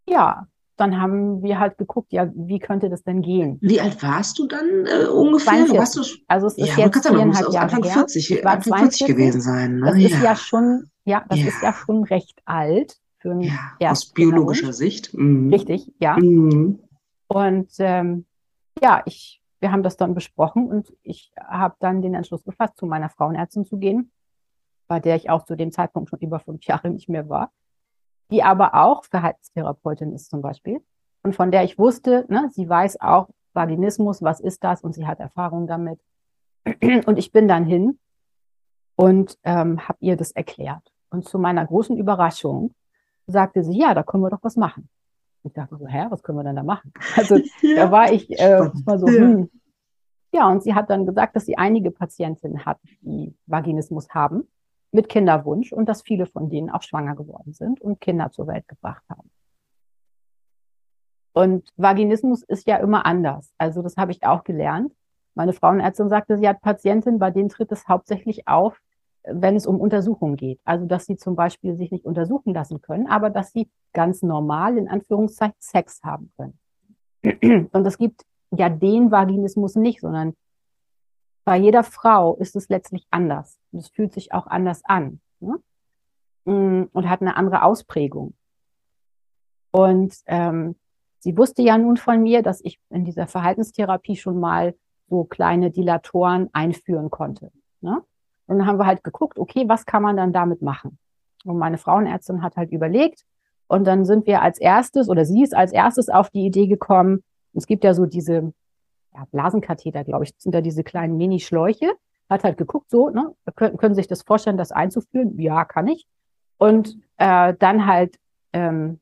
ja, dann haben wir halt geguckt, ja, wie könnte das denn gehen? Wie alt warst du dann äh, ungefähr? 42. also es ist ja, jetzt viereinhalb Jahre Anfang 40, her. Ich war Anfang 40 gewesen sein. Ne? Das ja. ist ja schon, ja, das ja. ist ja schon recht alt für ein ja, aus biologischer Sicht. Mhm. Richtig, ja. Mhm. Und ähm, ja, ich wir haben das dann besprochen und ich habe dann den Entschluss gefasst, zu meiner Frauenärztin zu gehen, bei der ich auch zu dem Zeitpunkt schon über fünf Jahre nicht mehr war, die aber auch Verhaltenstherapeutin ist zum Beispiel und von der ich wusste, ne, sie weiß auch Vaginismus, was ist das und sie hat Erfahrung damit. Und ich bin dann hin und ähm, habe ihr das erklärt. Und zu meiner großen Überraschung sagte sie, ja, da können wir doch was machen. Ich dachte so, hä, was können wir denn da machen? Also ja. da war ich äh, mal so, hm. Ja, und sie hat dann gesagt, dass sie einige Patientinnen hat, die Vaginismus haben, mit Kinderwunsch und dass viele von denen auch schwanger geworden sind und Kinder zur Welt gebracht haben. Und Vaginismus ist ja immer anders. Also das habe ich auch gelernt. Meine Frauenärztin sagte, sie hat Patientinnen, bei denen tritt es hauptsächlich auf, wenn es um Untersuchungen geht. Also, dass sie zum Beispiel sich nicht untersuchen lassen können, aber dass sie ganz normal in Anführungszeichen Sex haben können. Und es gibt ja den Vaginismus nicht, sondern bei jeder Frau ist es letztlich anders. Und es fühlt sich auch anders an. Ne? Mm, und hat eine andere Ausprägung. Und ähm, sie wusste ja nun von mir, dass ich in dieser Verhaltenstherapie schon mal so kleine Dilatoren einführen konnte. Ne? Und dann haben wir halt geguckt, okay, was kann man dann damit machen? Und meine Frauenärztin hat halt überlegt. Und dann sind wir als erstes, oder sie ist als erstes auf die Idee gekommen, es gibt ja so diese ja, Blasenkatheter, glaube ich, sind da diese kleinen Mini-Schläuche. Hat halt geguckt, so, ne, können, können sich das vorstellen, das einzuführen? Ja, kann ich. Und äh, dann halt ähm,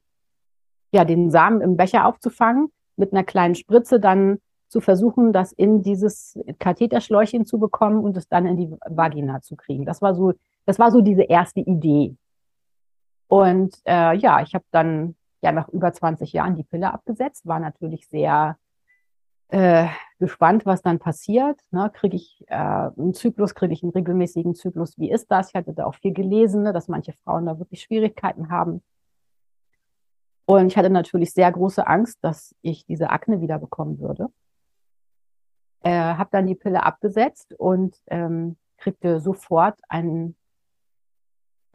ja den Samen im Becher aufzufangen, mit einer kleinen Spritze dann zu versuchen, das in dieses Katheterschläuchchen zu bekommen und es dann in die Vagina zu kriegen. Das war so, das war so diese erste Idee. Und äh, ja, ich habe dann ja nach über 20 Jahren die Pille abgesetzt, war natürlich sehr äh, gespannt, was dann passiert. Ne, kriege ich äh, einen Zyklus, kriege ich einen regelmäßigen Zyklus? Wie ist das? Ich hatte da auch viel gelesen, ne, dass manche Frauen da wirklich Schwierigkeiten haben. Und ich hatte natürlich sehr große Angst, dass ich diese Akne wieder bekommen würde äh, habe dann die Pille abgesetzt und ähm, kriegte sofort einen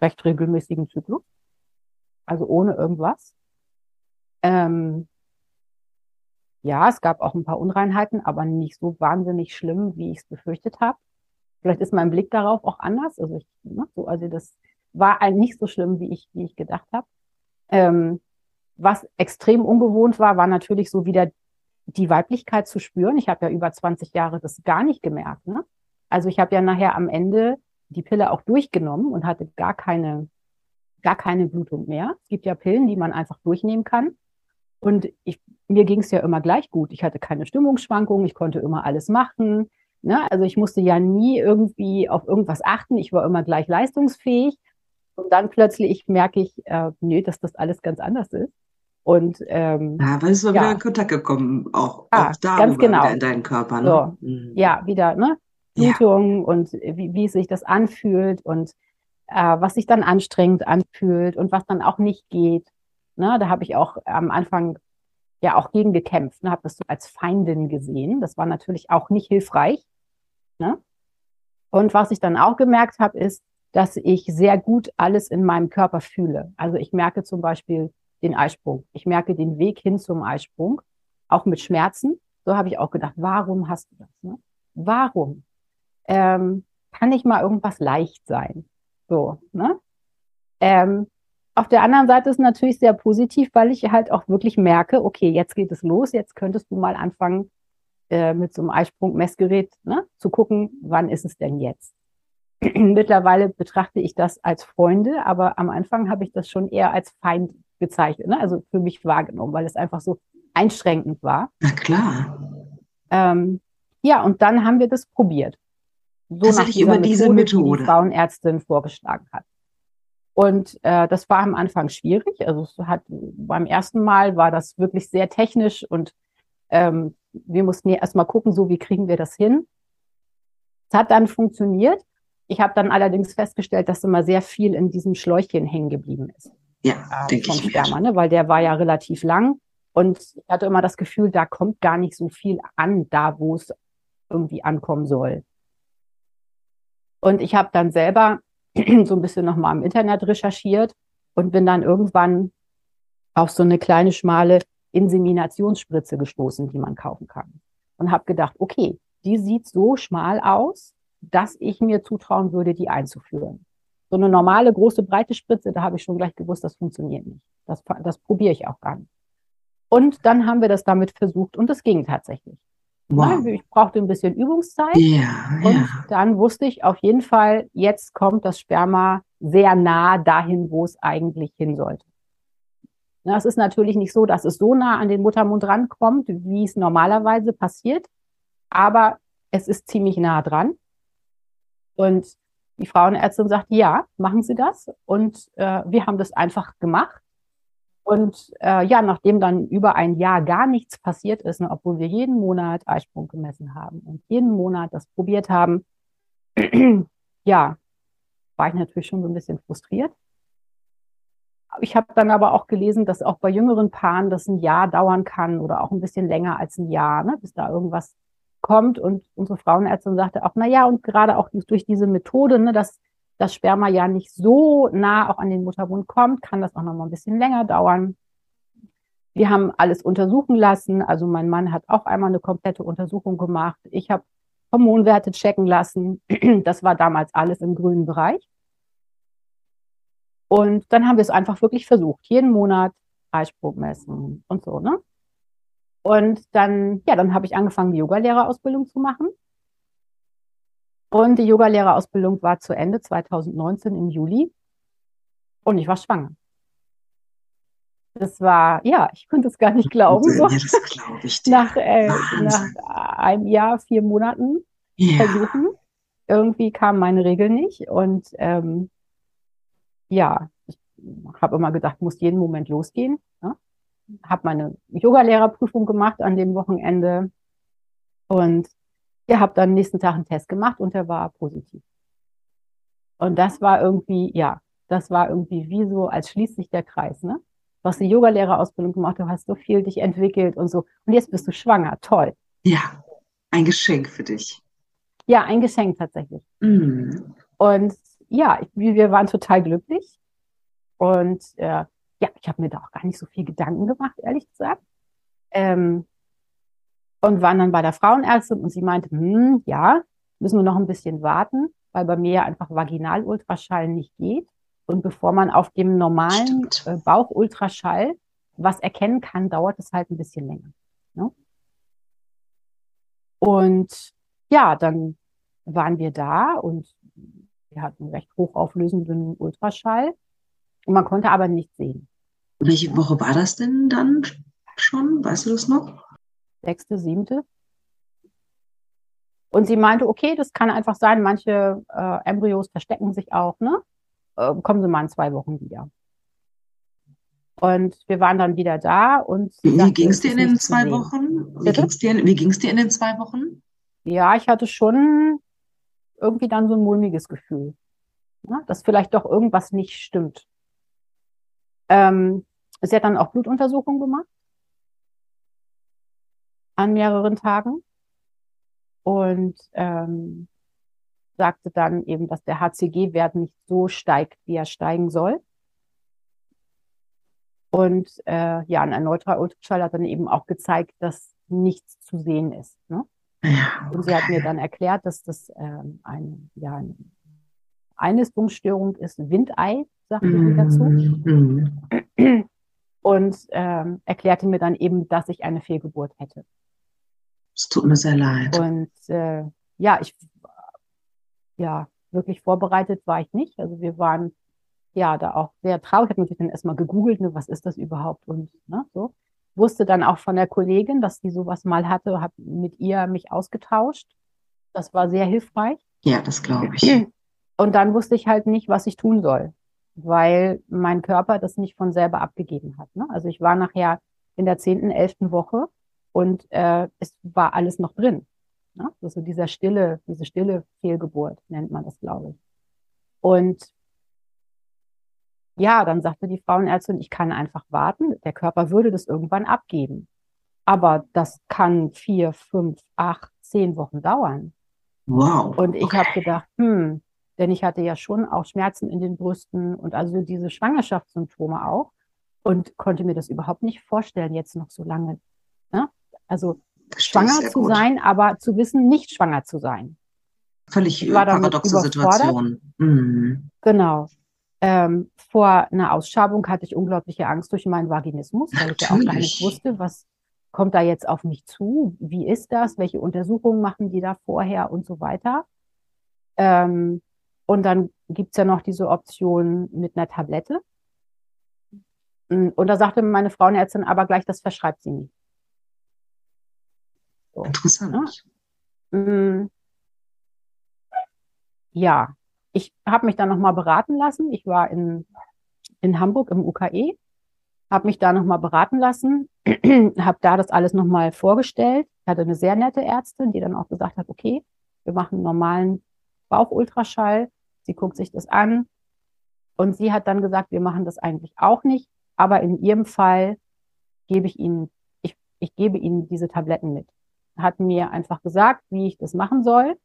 recht regelmäßigen Zyklus, also ohne irgendwas. Ähm, ja, es gab auch ein paar Unreinheiten, aber nicht so wahnsinnig schlimm, wie ich es befürchtet habe. Vielleicht ist mein Blick darauf auch anders. Also, ich, ne, so, also das war ein nicht so schlimm, wie ich, wie ich gedacht habe. Ähm, was extrem ungewohnt war, war natürlich so wieder die Weiblichkeit zu spüren. Ich habe ja über 20 Jahre das gar nicht gemerkt. Ne? Also ich habe ja nachher am Ende die Pille auch durchgenommen und hatte gar keine, gar keine Blutung mehr. Es gibt ja Pillen, die man einfach durchnehmen kann. Und ich, mir ging es ja immer gleich gut. Ich hatte keine Stimmungsschwankungen, ich konnte immer alles machen. Ne? Also ich musste ja nie irgendwie auf irgendwas achten. Ich war immer gleich leistungsfähig. Und dann plötzlich merke ich, äh, nee, dass das alles ganz anders ist. Und ähm, ja, weil es so ja. wieder in Kontakt gekommen, auch, ah, auch da ganz genau. in deinen Körper. Ne? So. Mhm. Ja, wieder, ne? Blutung ja. und wie, wie sich das anfühlt und äh, was sich dann anstrengend anfühlt und was dann auch nicht geht. Ne? Da habe ich auch am Anfang ja auch gegen gekämpft, ne? habe das so als Feindin gesehen. Das war natürlich auch nicht hilfreich. Ne? Und was ich dann auch gemerkt habe, ist, dass ich sehr gut alles in meinem Körper fühle. Also ich merke zum Beispiel, den Eisprung. Ich merke den Weg hin zum Eisprung, auch mit Schmerzen. So habe ich auch gedacht, warum hast du das? Ne? Warum? ähm, kann nicht mal irgendwas leicht sein. So, ne? Ähm, auf der anderen Seite ist natürlich sehr positiv, weil ich halt auch wirklich merke, okay, jetzt geht es los, jetzt könntest du mal anfangen, äh, mit so einem Eisprung-Messgerät ne, zu gucken, wann ist es denn jetzt? Mittlerweile betrachte ich das als Freunde, aber am Anfang habe ich das schon eher als Feind bezeichnet, ne? also für mich wahrgenommen, weil es einfach so einschränkend war. Na klar. Ähm, ja, und dann haben wir das probiert. So Tatsächlich über diese Methode, die die Frauenärztin vorgeschlagen hat. Und äh, das war am Anfang schwierig. Also es hat beim ersten Mal war das wirklich sehr technisch und ähm, wir mussten ja erstmal gucken, so wie kriegen wir das hin. Es hat dann funktioniert. Ich habe dann allerdings festgestellt, dass immer sehr viel in diesem Schläuchchen hängen geblieben ist. Ja, äh, denke ich Sperma, ne? weil der war ja relativ lang. Und ich hatte immer das Gefühl, da kommt gar nicht so viel an, da wo es irgendwie ankommen soll. Und ich habe dann selber so ein bisschen nochmal im Internet recherchiert und bin dann irgendwann auf so eine kleine schmale Inseminationsspritze gestoßen, die man kaufen kann. Und habe gedacht, okay, die sieht so schmal aus, dass ich mir zutrauen würde, die einzuführen. So eine normale, große, breite Spritze, da habe ich schon gleich gewusst, das funktioniert nicht. Das, das probiere ich auch gar nicht. Und dann haben wir das damit versucht und es ging tatsächlich. Wow. Ich brauchte ein bisschen Übungszeit. Ja, und ja. dann wusste ich auf jeden Fall, jetzt kommt das Sperma sehr nah dahin, wo es eigentlich hin sollte. es ist natürlich nicht so, dass es so nah an den Muttermund rankommt, wie es normalerweise passiert, aber es ist ziemlich nah dran. Und die Frauenärztin sagt, ja, machen Sie das. Und äh, wir haben das einfach gemacht. Und äh, ja, nachdem dann über ein Jahr gar nichts passiert ist, ne, obwohl wir jeden Monat Eisprung gemessen haben und jeden Monat das probiert haben, ja, war ich natürlich schon so ein bisschen frustriert. Ich habe dann aber auch gelesen, dass auch bei jüngeren Paaren das ein Jahr dauern kann oder auch ein bisschen länger als ein Jahr, ne, bis da irgendwas kommt. Und unsere Frauenärztin sagte auch, na ja, und gerade auch durch diese Methode, ne, dass das Sperma ja nicht so nah auch an den Muttermund kommt, kann das auch noch mal ein bisschen länger dauern. Wir haben alles untersuchen lassen. Also mein Mann hat auch einmal eine komplette Untersuchung gemacht. Ich habe Hormonwerte checken lassen. Das war damals alles im grünen Bereich. Und dann haben wir es einfach wirklich versucht, jeden Monat Eisprung messen und so, ne? Und dann, ja, dann habe ich angefangen, die Yogalehrerausbildung zu machen. Und die Yogalehrerausbildung war zu Ende 2019 im Juli. Und ich war schwanger. Das war, ja, ich konnte es gar nicht glauben. So. Das glaube ich dir. Nach, äh, nach einem Jahr, vier Monaten ja. versuchen. Irgendwie kam meine Regel nicht. Und ähm, ja, ich habe immer gedacht, muss jeden Moment losgehen. Ne? Habe meine Yogalehrerprüfung gemacht an dem Wochenende. Und ihr habt dann nächsten Tag einen Test gemacht und der war positiv. Und das war irgendwie, ja, das war irgendwie wie so, als schließt sich der Kreis, ne? Du hast eine Yogalehrerausbildung gemacht, du hast so viel dich entwickelt und so. Und jetzt bist du schwanger. Toll. Ja, ein Geschenk für dich. Ja, ein Geschenk tatsächlich. Mhm. Und ja, wir waren total glücklich. Und äh, ja, ich habe mir da auch gar nicht so viel Gedanken gemacht, ehrlich gesagt. Ähm, und waren dann bei der Frauenärztin und sie meinte, hm, ja, müssen wir noch ein bisschen warten, weil bei mir ja einfach Vaginalultraschall nicht geht. Und bevor man auf dem normalen äh, Bauchultraschall was erkennen kann, dauert es halt ein bisschen länger. Ne? Und ja, dann waren wir da und wir hatten einen recht hochauflösenden Ultraschall und man konnte aber nichts sehen. Welche Woche war das denn dann schon? Weißt du das noch? sechste, siebte. Und sie meinte, okay, das kann einfach sein, manche äh, Embryos verstecken sich auch, ne? Äh, kommen Sie mal in zwei Wochen wieder. Und wir waren dann wieder da und. Wie ging es dir in den zwei Wochen? Wie ging es dir, dir in den zwei Wochen? Ja, ich hatte schon irgendwie dann so ein mulmiges Gefühl, ne? dass vielleicht doch irgendwas nicht stimmt. Ähm, sie hat dann auch Blutuntersuchungen gemacht an mehreren Tagen und ähm, sagte dann eben, dass der HCG-Wert nicht so steigt, wie er steigen soll. Und äh, ja, ein erneuter Ultraschall hat dann eben auch gezeigt, dass nichts zu sehen ist. Ne? Ja, okay. Und sie hat mir dann erklärt, dass das ähm, eine, ja, eine Einnistungsstörung ist, Windei, sagte mm, sie dazu. Und ähm, erklärte mir dann eben, dass ich eine Fehlgeburt hätte. Es tut mir sehr leid. Und äh, ja, ich ja wirklich vorbereitet war ich nicht. Also wir waren ja da auch sehr traurig. Ich habe natürlich dann erstmal gegoogelt, ne, was ist das überhaupt und ne, so wusste dann auch von der Kollegin, dass die sowas mal hatte, habe mit ihr mich ausgetauscht. Das war sehr hilfreich. Ja, das glaube ich. Und dann wusste ich halt nicht, was ich tun soll, weil mein Körper das nicht von selber abgegeben hat. Ne? Also ich war nachher in der zehnten, elften Woche und äh, es war alles noch drin. Ne? Also dieser stille, diese stille Fehlgeburt nennt man das, glaube ich. Und ja, dann sagte die Frauenärztin, ich kann einfach warten. Der Körper würde das irgendwann abgeben. Aber das kann vier, fünf, acht, zehn Wochen dauern. Wow. Und ich okay. habe gedacht, hm, denn ich hatte ja schon auch Schmerzen in den Brüsten und also diese Schwangerschaftssymptome auch und konnte mir das überhaupt nicht vorstellen, jetzt noch so lange. Ne? Also schwanger zu gut. sein, aber zu wissen, nicht schwanger zu sein. Völlig paradoxe Situation. Mhm. Genau. Ähm, vor einer Ausschabung hatte ich unglaubliche Angst durch meinen Vaginismus, weil ich ja auch gar nicht wusste, was kommt da jetzt auf mich zu, wie ist das, welche Untersuchungen machen die da vorher und so weiter. Ähm, und dann gibt's ja noch diese Option mit einer Tablette. Und da sagte meine Frauenärztin aber gleich, das verschreibt sie nicht. So. Interessant. Ja. Mm. ja, ich habe mich dann nochmal beraten lassen. Ich war in, in Hamburg im UKE, habe mich da nochmal beraten lassen, habe da das alles nochmal vorgestellt. Ich hatte eine sehr nette Ärztin, die dann auch gesagt hat, okay, wir machen einen normalen Bauchultraschall. Sie guckt sich das an. Und sie hat dann gesagt, wir machen das eigentlich auch nicht. Aber in ihrem Fall gebe ich Ihnen, ich, ich gebe Ihnen diese Tabletten mit. Hat mir einfach gesagt, wie ich das machen soll.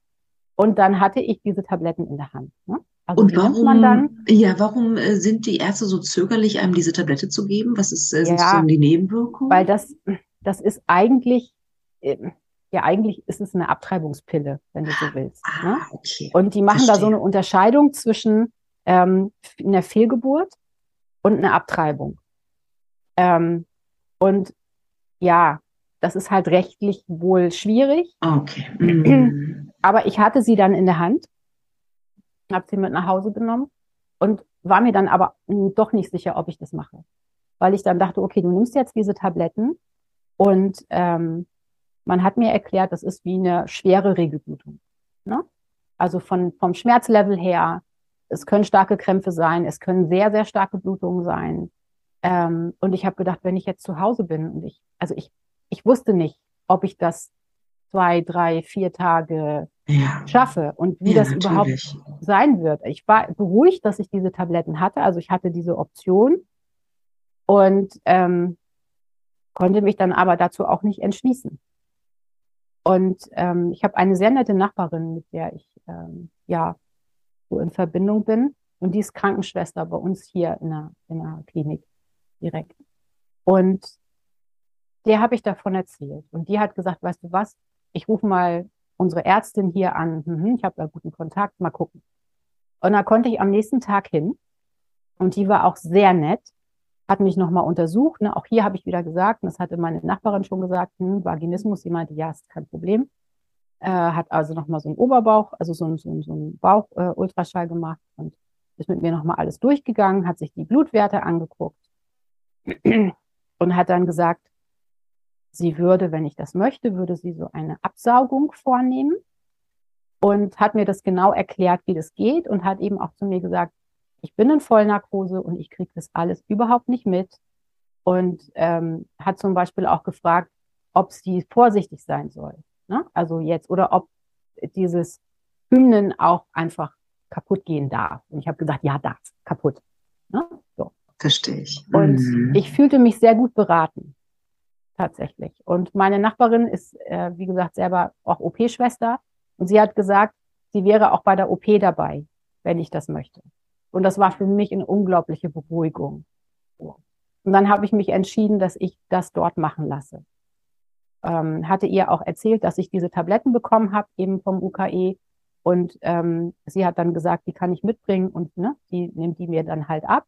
Und dann hatte ich diese Tabletten in der Hand. Ne? Also und warum, dann, ja, warum äh, sind die Ärzte so zögerlich, einem diese Tablette zu geben? Was ist, äh, ja, die Nebenwirkung? Weil das, das ist eigentlich, äh, ja, eigentlich ist es eine Abtreibungspille, wenn du so willst. Ah, ne? okay. Und die machen Verstehe. da so eine Unterscheidung zwischen ähm, einer Fehlgeburt und einer Abtreibung. Ähm, und ja, das ist halt rechtlich wohl schwierig. Okay. Mhm. Aber ich hatte sie dann in der Hand, habe sie mit nach Hause genommen und war mir dann aber doch nicht sicher, ob ich das mache. Weil ich dann dachte, okay, du nimmst jetzt diese Tabletten und ähm, man hat mir erklärt, das ist wie eine schwere Regelblutung. Ne? Also von, vom Schmerzlevel her, es können starke Krämpfe sein, es können sehr, sehr starke Blutungen sein. Ähm, und ich habe gedacht, wenn ich jetzt zu Hause bin und ich, also ich ich wusste nicht, ob ich das zwei, drei, vier Tage ja. schaffe und wie ja, das natürlich. überhaupt sein wird. Ich war beruhigt, dass ich diese Tabletten hatte. Also ich hatte diese Option und ähm, konnte mich dann aber dazu auch nicht entschließen. Und ähm, ich habe eine sehr nette Nachbarin, mit der ich ähm, ja so in Verbindung bin. Und die ist Krankenschwester bei uns hier in der, in der Klinik direkt. Und der habe ich davon erzählt. Und die hat gesagt, weißt du was, ich rufe mal unsere Ärztin hier an. Mhm, ich habe da guten Kontakt, mal gucken. Und da konnte ich am nächsten Tag hin. Und die war auch sehr nett, hat mich nochmal untersucht. Ne? Auch hier habe ich wieder gesagt, und das hatte meine Nachbarin schon gesagt, hm, Vaginismus. Sie meinte, ja, ist kein Problem. Äh, hat also nochmal so einen Oberbauch, also so einen, so so einen Bauch-Ultraschall äh, gemacht und ist mit mir nochmal alles durchgegangen, hat sich die Blutwerte angeguckt und hat dann gesagt, sie würde, wenn ich das möchte, würde sie so eine Absaugung vornehmen und hat mir das genau erklärt, wie das geht und hat eben auch zu mir gesagt, ich bin in Vollnarkose und ich kriege das alles überhaupt nicht mit und ähm, hat zum Beispiel auch gefragt, ob sie vorsichtig sein soll. Ne? Also jetzt oder ob dieses Hymnen auch einfach kaputt gehen darf. Und ich habe gesagt, ja, darf, kaputt. Ne? So. Verstehe ich. Und mhm. ich fühlte mich sehr gut beraten tatsächlich. Und meine Nachbarin ist, äh, wie gesagt, selber auch OP-Schwester. Und sie hat gesagt, sie wäre auch bei der OP dabei, wenn ich das möchte. Und das war für mich eine unglaubliche Beruhigung. Und dann habe ich mich entschieden, dass ich das dort machen lasse. ähm, hatte ihr auch erzählt, dass ich diese Tabletten bekommen habe, eben vom UKE. Und ähm, sie hat dann gesagt, die kann ich mitbringen und ne, die nimmt die mir dann halt ab.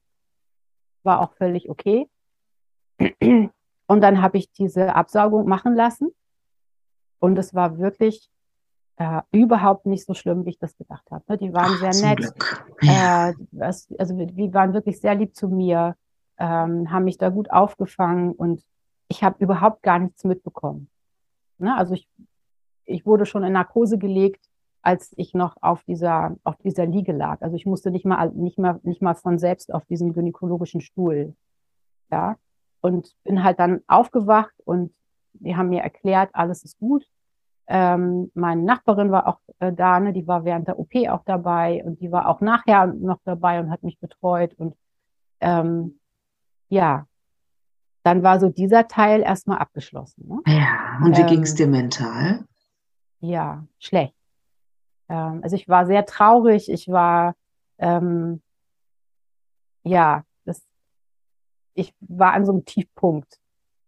War auch völlig okay. Und dann habe ich diese Absaugung machen lassen. Und es war wirklich äh, überhaupt nicht so schlimm, wie ich das gedacht habe. Ne? Die waren Ach, sehr nett. Ja. Äh, das, also die waren wirklich sehr lieb zu mir, ähm, haben mich da gut aufgefangen und ich habe überhaupt gar nichts mitbekommen. Ne? Also ich, ich wurde schon in Narkose gelegt, als ich noch auf dieser, auf dieser Liege lag. Also ich musste nicht mal, nicht mal, nicht mal von selbst auf diesem gynäkologischen Stuhl. Ja. Und bin halt dann aufgewacht und die haben mir erklärt, alles ist gut. Ähm, meine Nachbarin war auch äh, da, ne, die war während der OP auch dabei und die war auch nachher noch dabei und hat mich betreut. Und ähm, ja, dann war so dieser Teil erstmal abgeschlossen. Ne? Ja, und wie ähm, ging es dir mental? Ja, schlecht. Ähm, also ich war sehr traurig, ich war, ähm, ja, das, ich war an so einem Tiefpunkt.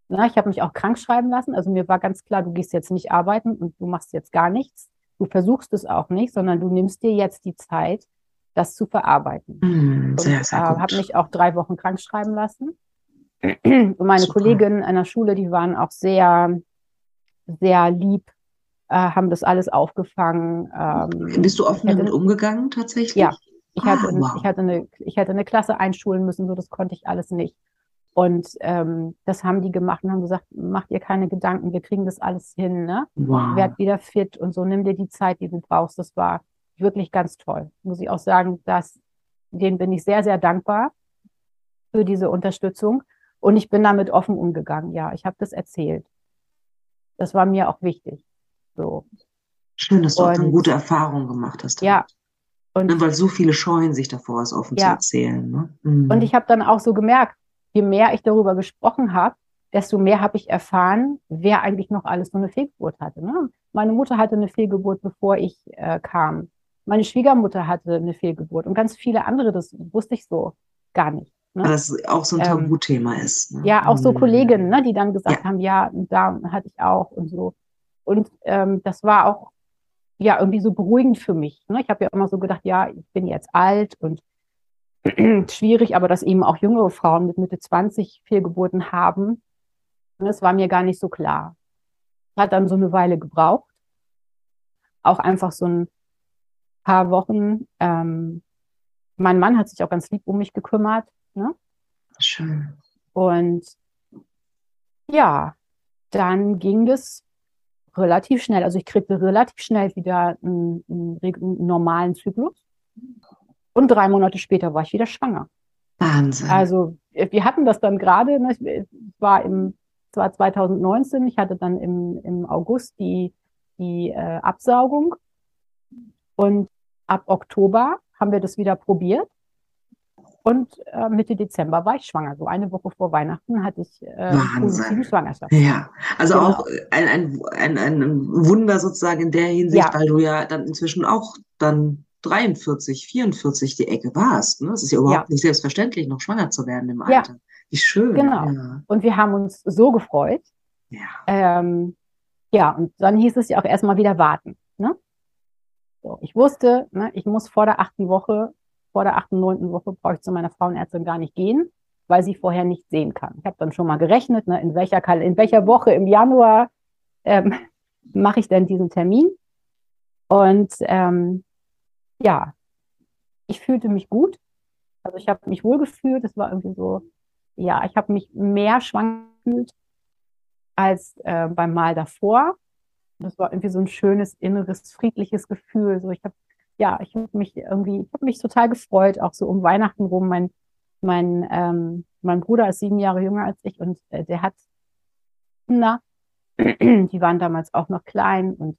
Ne? Ich habe mich auch krank schreiben lassen. Also mir war ganz klar, du gehst jetzt nicht arbeiten und du machst jetzt gar nichts. Du versuchst es auch nicht, sondern du nimmst dir jetzt die Zeit, das zu verarbeiten. Mm, sehr, sehr äh, habe mich auch drei Wochen krank schreiben lassen. Und meine Super. Kolleginnen an der Schule, die waren auch sehr, sehr lieb, äh, haben das alles aufgefangen. Ähm, Bist du offen damit umgegangen tatsächlich? Ja, ich, ah, hatte, wow. ich, hatte eine, ich hatte eine Klasse einschulen müssen, so das konnte ich alles nicht. Und ähm, das haben die gemacht und haben gesagt, mach dir keine Gedanken, wir kriegen das alles hin, ne? Wow. Werd wieder fit und so, nimm dir die Zeit, die du brauchst. Das war wirklich ganz toll. Muss ich auch sagen, dass denen bin ich sehr, sehr dankbar für diese Unterstützung. Und ich bin damit offen umgegangen. Ja, ich habe das erzählt. Das war mir auch wichtig. So. Schön, dass du und, auch eine gute Erfahrung gemacht hast. Damit. Ja. Und, ne, weil so viele scheuen sich davor, es offen ja. zu erzählen. Ne? Mhm. Und ich habe dann auch so gemerkt, je mehr ich darüber gesprochen habe, desto mehr habe ich erfahren, wer eigentlich noch alles so eine Fehlgeburt hatte. Ne? Meine Mutter hatte eine Fehlgeburt, bevor ich äh, kam. Meine Schwiegermutter hatte eine Fehlgeburt und ganz viele andere, das wusste ich so gar nicht. Ne? Weil das auch so ein ähm, Tabuthema ähm, ist. Ne? Ja, auch so mhm. Kolleginnen, ne, die dann gesagt ja. haben, ja, da hatte ich auch und so. Und ähm, das war auch ja irgendwie so beruhigend für mich. Ne? Ich habe ja immer so gedacht, ja, ich bin jetzt alt und schwierig, aber dass eben auch jüngere Frauen mit Mitte 20 Fehlgeburten haben, das war mir gar nicht so klar. Hat dann so eine Weile gebraucht. Auch einfach so ein paar Wochen. Ähm, mein Mann hat sich auch ganz lieb um mich gekümmert. Ne? Schön. Und ja, dann ging das relativ schnell. Also ich kriegte relativ schnell wieder einen, einen, einen, normalen Zyklus. Und drei Monate später war ich wieder schwanger. Wahnsinn. Also wir hatten das dann gerade, ne, es war im war 2019, ich hatte dann im, im August die, die äh, Absaugung und ab Oktober haben wir das wieder probiert und äh, Mitte Dezember war ich schwanger. So eine Woche vor Weihnachten hatte ich äh, positiven Schwangerschaft. Ja, also genau. auch ein, ein, ein, ein Wunder sozusagen in der Hinsicht, ja. weil du ja dann inzwischen auch dann 43, 44 die Ecke warst. Ne? Es ist ja überhaupt ja. nicht selbstverständlich, noch schwanger zu werden im Alter. Ja. Wie schön. Genau. Ja. Und wir haben uns so gefreut. Ja. Ähm, ja, und dann hieß es ja auch erstmal wieder warten. Ne? So, ich wusste, ne, ich muss vor der achten Woche vor der achten, neunten Woche brauche ich zu meiner Frauenärztin gar nicht gehen, weil sie vorher nicht sehen kann. Ich habe dann schon mal gerechnet, ne, in, welcher, in welcher Woche im Januar ähm, mache ich denn diesen Termin. Und ähm, ja, ich fühlte mich gut. Also ich habe mich wohl gefühlt. Es war irgendwie so, ja, ich habe mich mehr schwanger gefühlt als äh, beim Mal davor. Das war irgendwie so ein schönes, inneres, friedliches Gefühl. So, ich habe ja, ich habe mich irgendwie, ich habe mich total gefreut, auch so um Weihnachten rum. Mein, mein, ähm, mein Bruder ist sieben Jahre jünger als ich und äh, der hat na, die waren damals auch noch klein und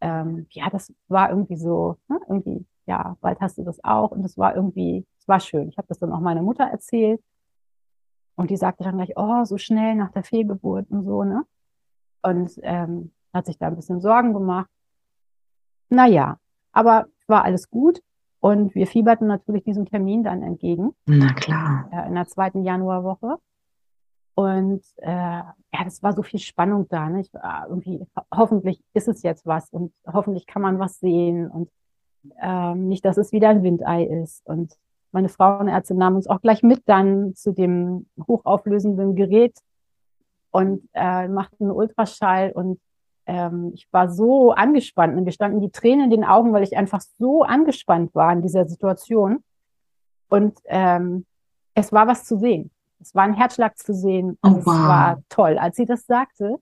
ähm, ja, das war irgendwie so, ne, irgendwie, ja, bald hast du das auch und das war irgendwie, es war schön. Ich habe das dann auch meiner Mutter erzählt und die sagte dann gleich, oh, so schnell nach der Fehlgeburt und so, ne? Und ähm, hat sich da ein bisschen Sorgen gemacht. Naja, aber war alles gut. Und wir fieberten natürlich diesem Termin dann entgegen. Na klar. in der zweiten Januarwoche. Und äh, ja, das war so viel Spannung da. Ne? Ich war irgendwie, hoffentlich ist es jetzt was und hoffentlich kann man was sehen und ähm, nicht, dass es wieder ein Windei ist. Und meine Frauenärzte nahmen uns auch gleich mit dann zu dem hochauflösenden Gerät und äh, machten einen Ultraschall und ähm, ich war so angespannt. Mir standen die Tränen in den Augen, weil ich einfach so angespannt war in dieser Situation. Und ähm, es war was zu sehen. Es war ein Herzschlag zu sehen. Oh, und es wow. war toll. Als sie das sagte,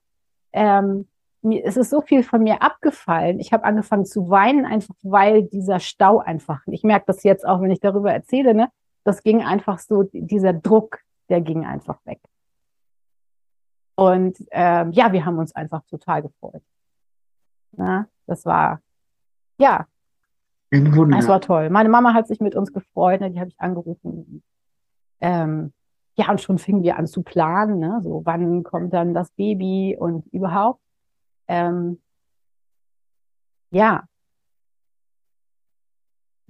ähm, mir, es ist so viel von mir abgefallen. Ich habe angefangen zu weinen, einfach weil dieser Stau einfach, ich merke das jetzt auch, wenn ich darüber erzähle, ne, das ging einfach so, dieser Druck, der ging einfach weg. Und ähm, ja, wir haben uns einfach total gefreut. Na, das war, ja, Ein Wunder. das war toll. Meine Mama hat sich mit uns gefreut, ne, die habe ich angerufen. Ähm, ja, und schon fingen wir an zu planen, ne? so wann kommt dann das Baby und überhaupt. Ähm, ja,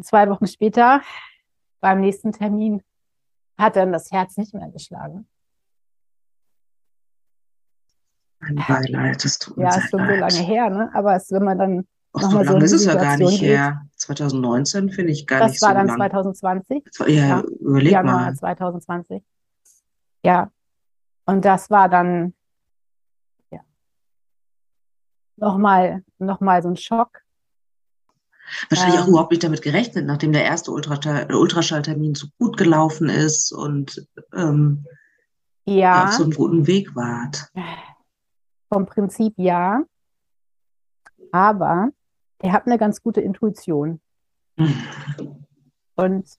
zwei Wochen später, beim nächsten Termin, hat dann das Herz nicht mehr geschlagen. Mein Beileid, das tut Ja, ist schon so lange her, ne? Aber es, wenn man dann Ach, so so lange in ist es ja gar nicht geht. her. 2019 finde ich gar Das nicht so war dann lang. 2020. Ja, Ja, überleg Januar mal. 2020. Ja. Und das war dann, ja, nochmal, nochmal so ein Schock. Wahrscheinlich auch Ähm, überhaupt nicht damit gerechnet, nachdem der erste Ultraschall, Ultraschalltermin so gut gelaufen ist und ähm, ihr auf so Ja, einem guten Weg wart. vom Prinzip ja. Aber ihr habt eine ganz gute Intuition. Und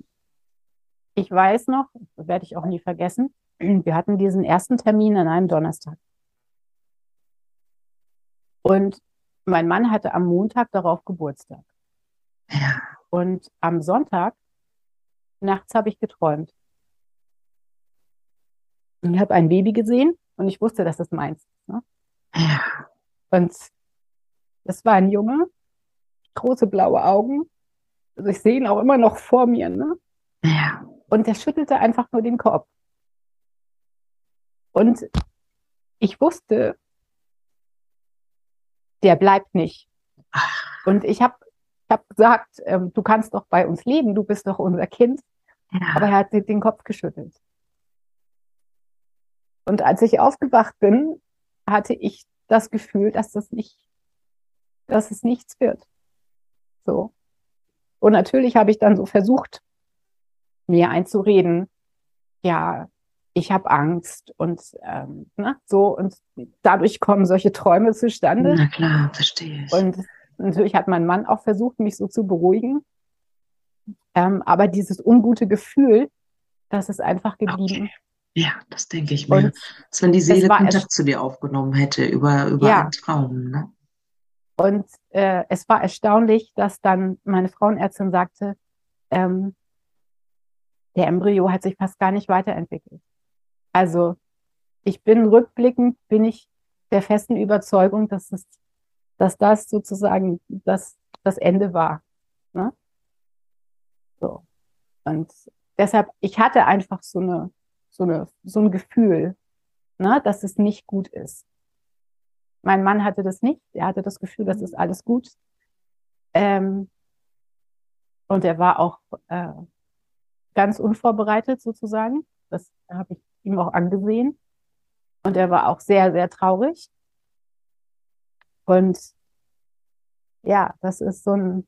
ich weiß noch, werde ich auch nie vergessen, wir hatten diesen ersten Termin an einem Donnerstag. Und mein Mann hatte am Montag darauf Geburtstag. Ja, Und am Sonntag nachts habe ich geträumt. Und ich habe ein Baby gesehen und ich wusste, dass das meins ist. Ne? ja, Und das war ein Junge, große blaue Augen. Also ich sehe ihn auch immer noch vor mir. Ne? ja. Und der schüttelte einfach nur den Kopf. Und ich wusste, der bleibt nicht. Und ich habe ich hab gesagt, ähm, du kannst doch bei uns leben, du bist doch unser Kind. Aber er hat den Kopf geschüttelt. Und als ich aufgewacht bin, hatte ich das Gefühl, dass das nicht, dass es nichts wird. So. Und natürlich habe ich dann so versucht, mir einzureden, ja, ich habe Angst und ähm, ne, so und dadurch kommen solche Träume zustande. na klar, verstehe ich. Und natürlich hat mein Mann auch versucht, mich so zu beruhigen. Ähm, aber dieses ungute Gefühl, das ist einfach geblieben. Okay. Ja, das denke ich mir. Und Als wenn die Seele Kontakt zu dir aufgenommen hätte über, über Ja. einen Traum, ne? Und äh, es war erstaunlich, dass dann meine Frauenärztin sagte, ähm, der Embryo hat sich fast gar nicht weiterentwickelt. Also ich bin rückblickend, bin ich der festen Überzeugung, dass es, dass das sozusagen das, das Ende war. Ne? So. Und deshalb, ich hatte einfach so eine, so eine, so ein Gefühl, ne, dass es nicht gut ist. Mein Mann hatte das nicht. Er hatte das Gefühl, das ist alles gut. Ähm, und er war auch äh, ganz unvorbereitet sozusagen. Das habe ich ihm auch angesehen. Und er war auch sehr, sehr traurig. Und ja, das ist so ein,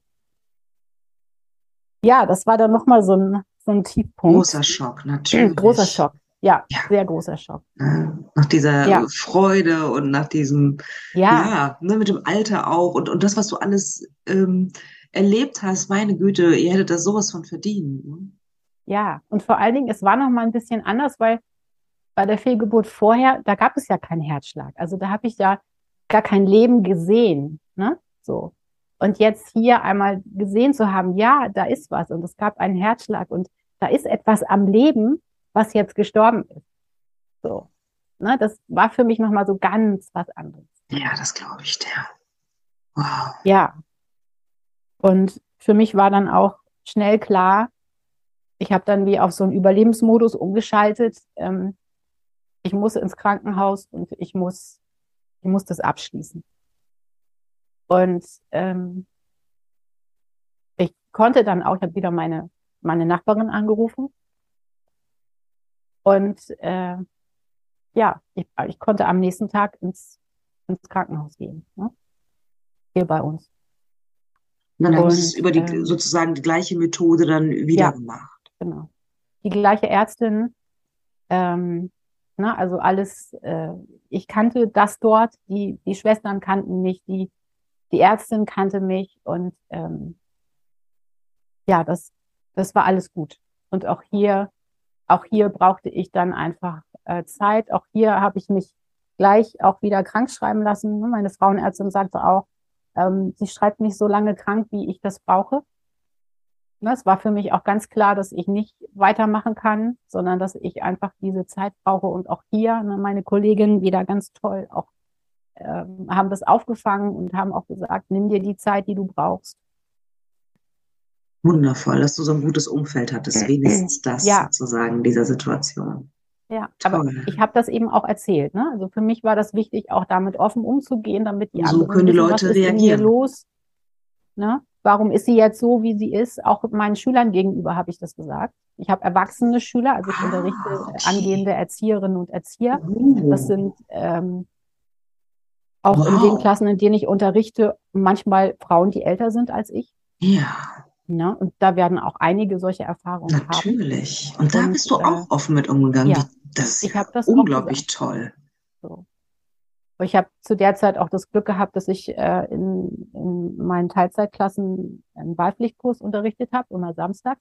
ja, das war dann nochmal so ein, so ein Tiefpunkt. Großer Schock, natürlich. Großer Schock. Ja, Ja. sehr großer Schock. Nach dieser Ja. Freude und nach diesem, Ja, ja, ne, mit dem Alter auch und, und das, was du alles ähm, erlebt hast, meine Güte, ihr hättet das sowas von verdient. Ne? ja. Und vor allen Dingen, es war noch mal ein bisschen anders, weil bei der Fehlgeburt vorher, da gab es ja keinen Herzschlag. Also da habe ich ja gar kein Leben gesehen. Ne? So. Und jetzt hier einmal gesehen zu haben, ja, da ist was und es gab einen Herzschlag und da ist etwas am Leben, was jetzt gestorben ist. So. Ne? Das war für mich noch mal so ganz was anderes. Ja, das glaube ich dir. Wow. Ja. Und für mich war dann auch schnell klar, ich habe dann wie auf so einen Überlebensmodus umgeschaltet. Ähm, ich muss ins Krankenhaus und ich muss, ich muss das abschließen. Und ähm, ich konnte dann auch, ich habe wieder meine, meine Nachbarin angerufen. Und äh, ja, ich, ich konnte am nächsten Tag ins, ins Krankenhaus gehen. Ne? Hier bei uns. Und dann haben sie es über die ähm, sozusagen die gleiche Methode dann wieder ja, gemacht. Genau. Die gleiche Ärztin, ähm, na, also alles, äh, ich kannte das dort, die, die Schwestern kannten mich, die die Ärztin kannte mich und ähm, ja, das, das war alles gut. Und auch hier, auch hier brauchte ich dann einfach äh, Zeit. Auch hier habe ich mich gleich auch wieder krank schreiben lassen. Meine Frauenärztin sagte auch, ähm, sie schreibt mich so lange krank, wie ich das brauche. Ne, es war für mich auch ganz klar, dass ich nicht weitermachen kann, sondern dass ich einfach diese Zeit brauche. Und auch hier, ne, meine Kollegin wieder ganz toll, auch ähm, haben das aufgefangen und haben auch gesagt, nimm dir die Zeit, die du brauchst. Wundervoll, dass du so ein gutes Umfeld hattest, wenigstens das ja. sozusagen in dieser Situation. Ja, Toll. aber ich habe das eben auch erzählt. Ne? Also für mich war das wichtig, auch damit offen umzugehen, damit die so anderen können die wissen, Leute was reagieren. ist reagieren. los. Ne? Warum ist sie jetzt so, wie sie ist? Auch meinen Schülern gegenüber habe ich das gesagt. Ich habe erwachsene Schüler, also ich ah, unterrichte okay. angehende Erzieherinnen und Erzieher. Uh. Das sind ähm, auch wow. in den Klassen, in denen ich unterrichte, manchmal Frauen, die älter sind als ich. Ja. Ne? Und da werden auch einige solche Erfahrungen Natürlich. haben. Natürlich. Und da und, bist du auch äh, offen mit umgegangen. Ja. Das ist das unglaublich toll. So. Ich habe zu der Zeit auch das Glück gehabt, dass ich äh, in, in meinen Teilzeitklassen einen Wahlpflichtkurs unterrichtet habe, immer Samstag.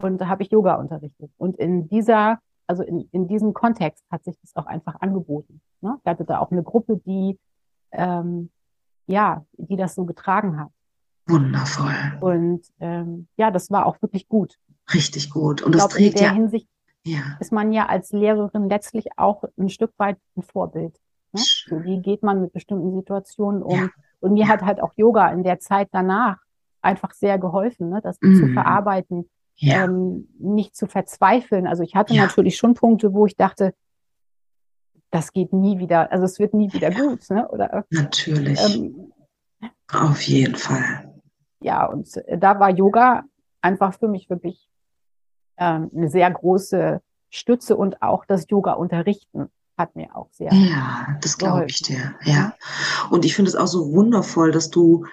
Und da habe ich Yoga unterrichtet. Und in dieser, also in, in diesem Kontext hat sich das auch einfach angeboten. Ne? Ich hatte da auch eine Gruppe, die ähm, ja, die das so getragen hat. Wundervoll. Und ähm, ja, das war auch wirklich gut. Richtig gut. Und ich das glaub, trägt in der ja, Hinsicht ja. ist man ja als Lehrerin letztlich auch ein Stück weit ein Vorbild. Ne? So, wie geht man mit bestimmten Situationen um? Ja. Und mir ja. hat halt auch Yoga in der Zeit danach einfach sehr geholfen, ne? das mm. zu verarbeiten, ja. ähm, nicht zu verzweifeln. Also ich hatte natürlich schon Punkte, wo ich dachte, das geht nie wieder, also es wird nie wieder gut, ne? Oder, Natürlich. Ähm, Auf jeden Fall. Ja, und da war Yoga einfach für mich wirklich ähm, eine sehr große Stütze und auch das Yoga unterrichten hat mir auch sehr. Ja, das glaube ich dir. Ja. Und ich finde es auch so wundervoll, dass du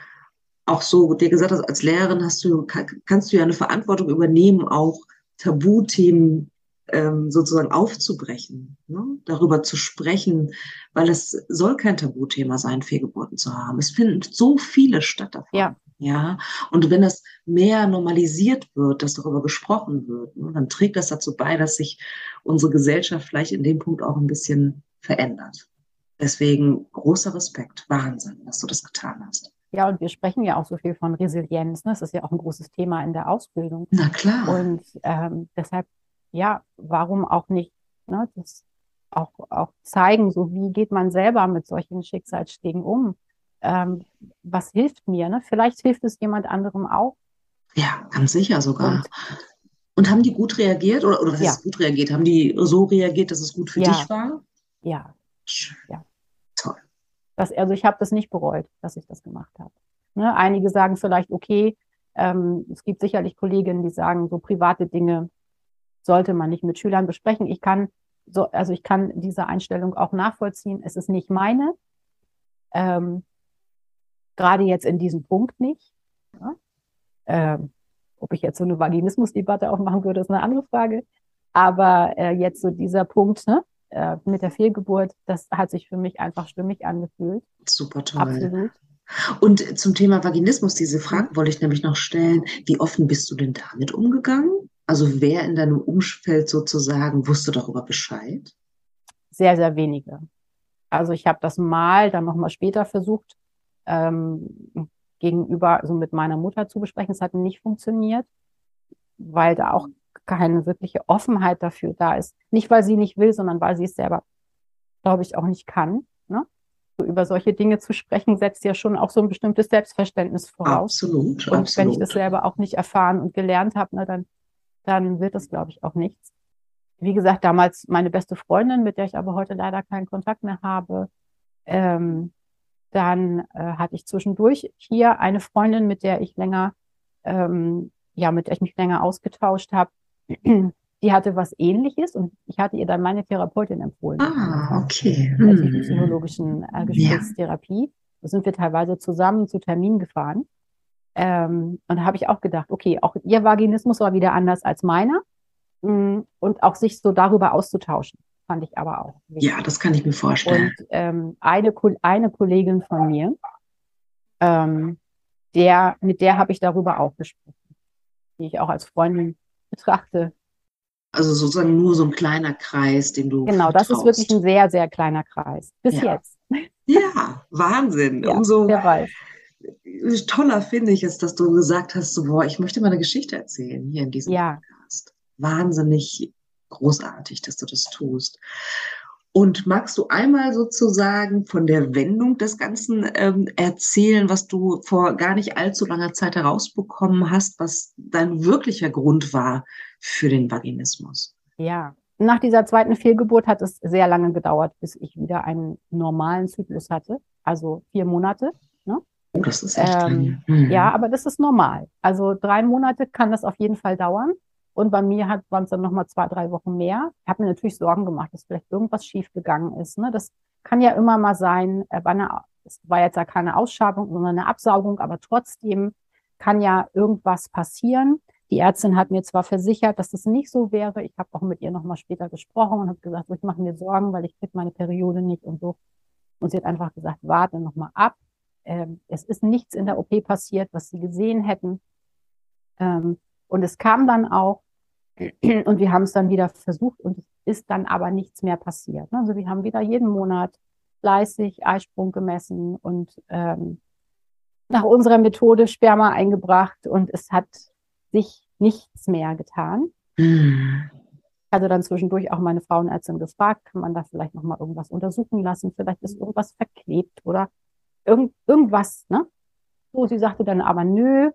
auch so dir gesagt hast, als Lehrerin hast du, kannst du ja eine Verantwortung übernehmen, auch Tabuthemen ähm, sozusagen aufzubrechen, ne? darüber zu sprechen, weil es soll kein Tabuthema sein, Fehlgeburten zu haben. Es finden so viele statt davon. Ja. Ja, und wenn das mehr normalisiert wird, dass darüber gesprochen wird, ne, dann trägt das dazu bei, dass sich unsere Gesellschaft vielleicht in dem Punkt auch ein bisschen verändert. Deswegen großer Respekt, Wahnsinn, dass du das getan hast. Ja, und wir sprechen ja auch so viel von Resilienz. Ne? Das ist ja auch ein großes Thema in der Ausbildung. Na klar. Und ähm, deshalb ja, warum auch nicht? Ne? Das auch, auch zeigen, so wie geht man selber mit solchen Schicksalsschlägen um? Ähm, was hilft mir? Ne? Vielleicht hilft es jemand anderem auch. Ja, ganz sicher sogar. Und, und haben die gut reagiert oder, oder was ja. ist gut reagiert? Haben die so reagiert, dass es gut für ja. dich war? Ja. Ja. Toll. Das, also ich habe das nicht bereut, dass ich das gemacht habe. Ne? Einige sagen vielleicht, okay, ähm, es gibt sicherlich Kolleginnen, die sagen, so private Dinge sollte man nicht mit Schülern besprechen. Ich kann so, also ich kann diese Einstellung auch nachvollziehen. Es ist nicht meine. Ähm, gerade jetzt in diesem Punkt nicht. Ja? Ähm, ob ich jetzt so eine Vaginismusdebatte auch machen würde, ist eine andere Frage. Aber äh, jetzt so dieser Punkt ne, äh, mit der Fehlgeburt, das hat sich für mich einfach stimmig angefühlt. Super toll. Absolut. Und zum Thema Vaginismus, diese Frage wollte ich nämlich noch stellen. Wie offen bist du denn damit umgegangen? Also wer in deinem Umfeld sozusagen wusste darüber Bescheid? Sehr, sehr wenige. Also ich habe das mal dann nochmal später versucht, ähm, gegenüber, also mit meiner Mutter zu besprechen. Es hat nicht funktioniert, weil da auch keine wirkliche Offenheit dafür da ist. Nicht, weil sie nicht will, sondern weil sie es selber, glaube ich, auch nicht kann. Ne? So über solche Dinge zu sprechen, setzt ja schon auch so ein bestimmtes Selbstverständnis voraus. Absolut. Und absolut. wenn ich das selber auch nicht erfahren und gelernt habe, ne, dann dann wird es, glaube ich, auch nichts. wie gesagt, damals meine beste Freundin, mit der ich aber heute leider keinen Kontakt mehr habe. Ähm, dann äh, hatte ich zwischendurch hier eine Freundin, mit der ich länger, ähm, ja, mit der ich mich länger ausgetauscht habe. Die hatte was ähnliches und ich hatte ihr dann meine Therapeutin empfohlen. Ah, okay. Also hm. psychologischen äh, Gesprächstherapie. Ja. Da sind wir teilweise zusammen zu Terminen gefahren. Ähm, und da habe ich auch gedacht, okay, auch ihr Vaginismus war wieder anders als meiner. Mm, und auch sich so darüber auszutauschen, fand ich aber auch. Wichtig. Ja, das kann ich mir vorstellen. Und ähm, eine, eine Kollegin von mir, ähm, der, mit der habe ich darüber auch gesprochen, die ich auch als Freundin betrachte. Also sozusagen nur so ein kleiner Kreis, den du. Genau, vertraust. das ist wirklich ein sehr, sehr kleiner Kreis. Bis ja. jetzt. Ja, Wahnsinn. Ja, Umso toller finde ich es, dass du gesagt hast, so, boah, ich möchte mal eine Geschichte erzählen hier in diesem ja. Podcast wahnsinnig großartig, dass du das tust. Und magst du einmal sozusagen von der Wendung des Ganzen ähm, erzählen, was du vor gar nicht allzu langer Zeit herausbekommen hast, was dein wirklicher Grund war für den Vaginismus? Ja, nach dieser zweiten Fehlgeburt hat es sehr lange gedauert, bis ich wieder einen normalen Zyklus hatte, also vier Monate. Ne? Oh, das ist echt ähm, mhm. Ja, aber das ist normal. Also drei Monate kann das auf jeden Fall dauern. Und bei mir hat waren es dann nochmal zwei, drei Wochen mehr. Ich habe mir natürlich Sorgen gemacht, dass vielleicht irgendwas schiefgegangen ist. Ne? Das kann ja immer mal sein. Äh, es war jetzt ja keine Ausschabung, sondern eine Absaugung, aber trotzdem kann ja irgendwas passieren. Die Ärztin hat mir zwar versichert, dass das nicht so wäre. Ich habe auch mit ihr nochmal später gesprochen und habe gesagt, ich mache mir Sorgen, weil ich kriege meine Periode nicht und so. Und sie hat einfach gesagt, warte nochmal ab. Ähm, es ist nichts in der OP passiert, was sie gesehen hätten. Ähm, und es kam dann auch, und wir haben es dann wieder versucht und es ist dann aber nichts mehr passiert. Ne? Also wir haben wieder jeden Monat fleißig Eisprung gemessen und ähm, nach unserer Methode Sperma eingebracht und es hat sich nichts mehr getan. Mhm. Ich hatte dann zwischendurch auch meine Frauenärztin gefragt, kann man da vielleicht nochmal irgendwas untersuchen lassen? Vielleicht ist irgendwas verklebt oder irgend, irgendwas, ne? So, sie sagte dann aber, nö,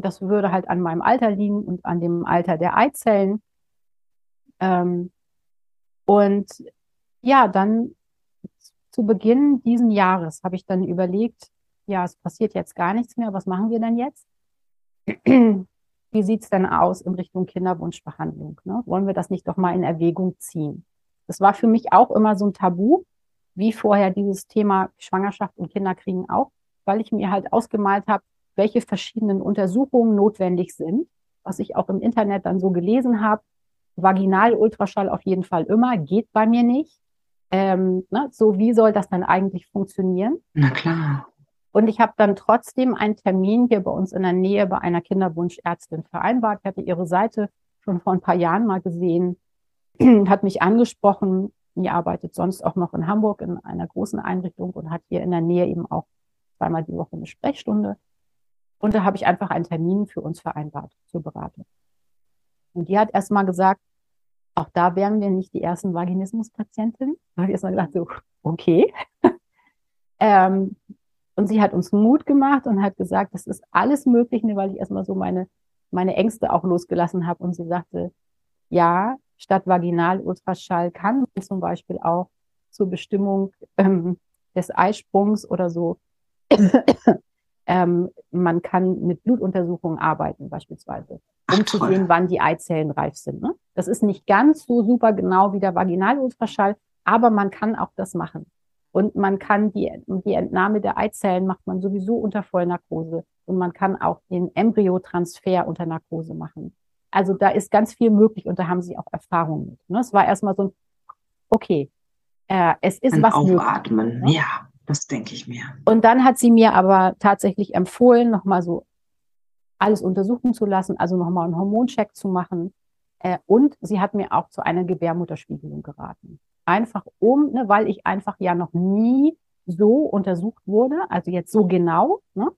das würde halt an meinem Alter liegen und an dem Alter der Eizellen. Ähm, und ja, dann zu Beginn diesen Jahres habe ich dann überlegt, ja, es passiert jetzt gar nichts mehr, was machen wir denn jetzt? Wie sieht es denn aus in Richtung Kinderwunschbehandlung? Ne? Wollen wir das nicht doch mal in Erwägung ziehen? Das war für mich auch immer so ein Tabu, wie vorher dieses Thema Schwangerschaft und Kinderkriegen auch, weil ich mir halt ausgemalt habe, welche verschiedenen Untersuchungen notwendig sind, was ich auch im Internet dann so gelesen habe. Vaginal-Ultraschall auf jeden Fall immer, geht bei mir nicht. Ähm, ne, so, wie soll das dann eigentlich funktionieren? Na klar. Und ich habe dann trotzdem einen Termin hier bei uns in der Nähe bei einer Kinderwunschärztin vereinbart. Ich hatte ihre Seite schon vor ein paar Jahren mal gesehen, hat mich angesprochen. Die arbeitet sonst auch noch in Hamburg in einer großen Einrichtung und hat hier in der Nähe eben auch zweimal die Woche eine Sprechstunde. Und da habe ich einfach einen Termin für uns vereinbart zur Beratung. Und die hat erstmal gesagt, auch da wären wir nicht die ersten Vaginismuspatientinnen. Da habe ich erstmal gedacht, so, okay. ähm, und sie hat uns Mut gemacht und hat gesagt, das ist alles möglich, weil ich erstmal so meine, meine Ängste auch losgelassen habe. Und sie sagte, ja, statt Vaginal-Ultraschall kann zum Beispiel auch zur Bestimmung ähm, des Eisprungs oder so ähm, man kann mit Blutuntersuchungen arbeiten beispielsweise, um Ach, zu sehen, wann die Eizellen reif sind. Ne? Das ist nicht ganz so super genau wie der Vaginalultraschall, aber man kann auch das machen. Und man kann die, die Entnahme der Eizellen macht man sowieso unter Vollnarkose. Und man kann auch den Embryotransfer unter Narkose machen. Also da ist ganz viel möglich und da haben sie auch Erfahrung mit. Ne? Es war erstmal so ein, okay, äh, es ist ein was Aufatmen, möglich, ne? ja. Das denke ich mir. Und dann hat sie mir aber tatsächlich empfohlen, nochmal so alles untersuchen zu lassen, also nochmal einen Hormoncheck zu machen. Äh, und sie hat mir auch zu einer Gebärmutterspiegelung geraten. Einfach um, ne, weil ich einfach ja noch nie so untersucht wurde, also jetzt so genau. Ne?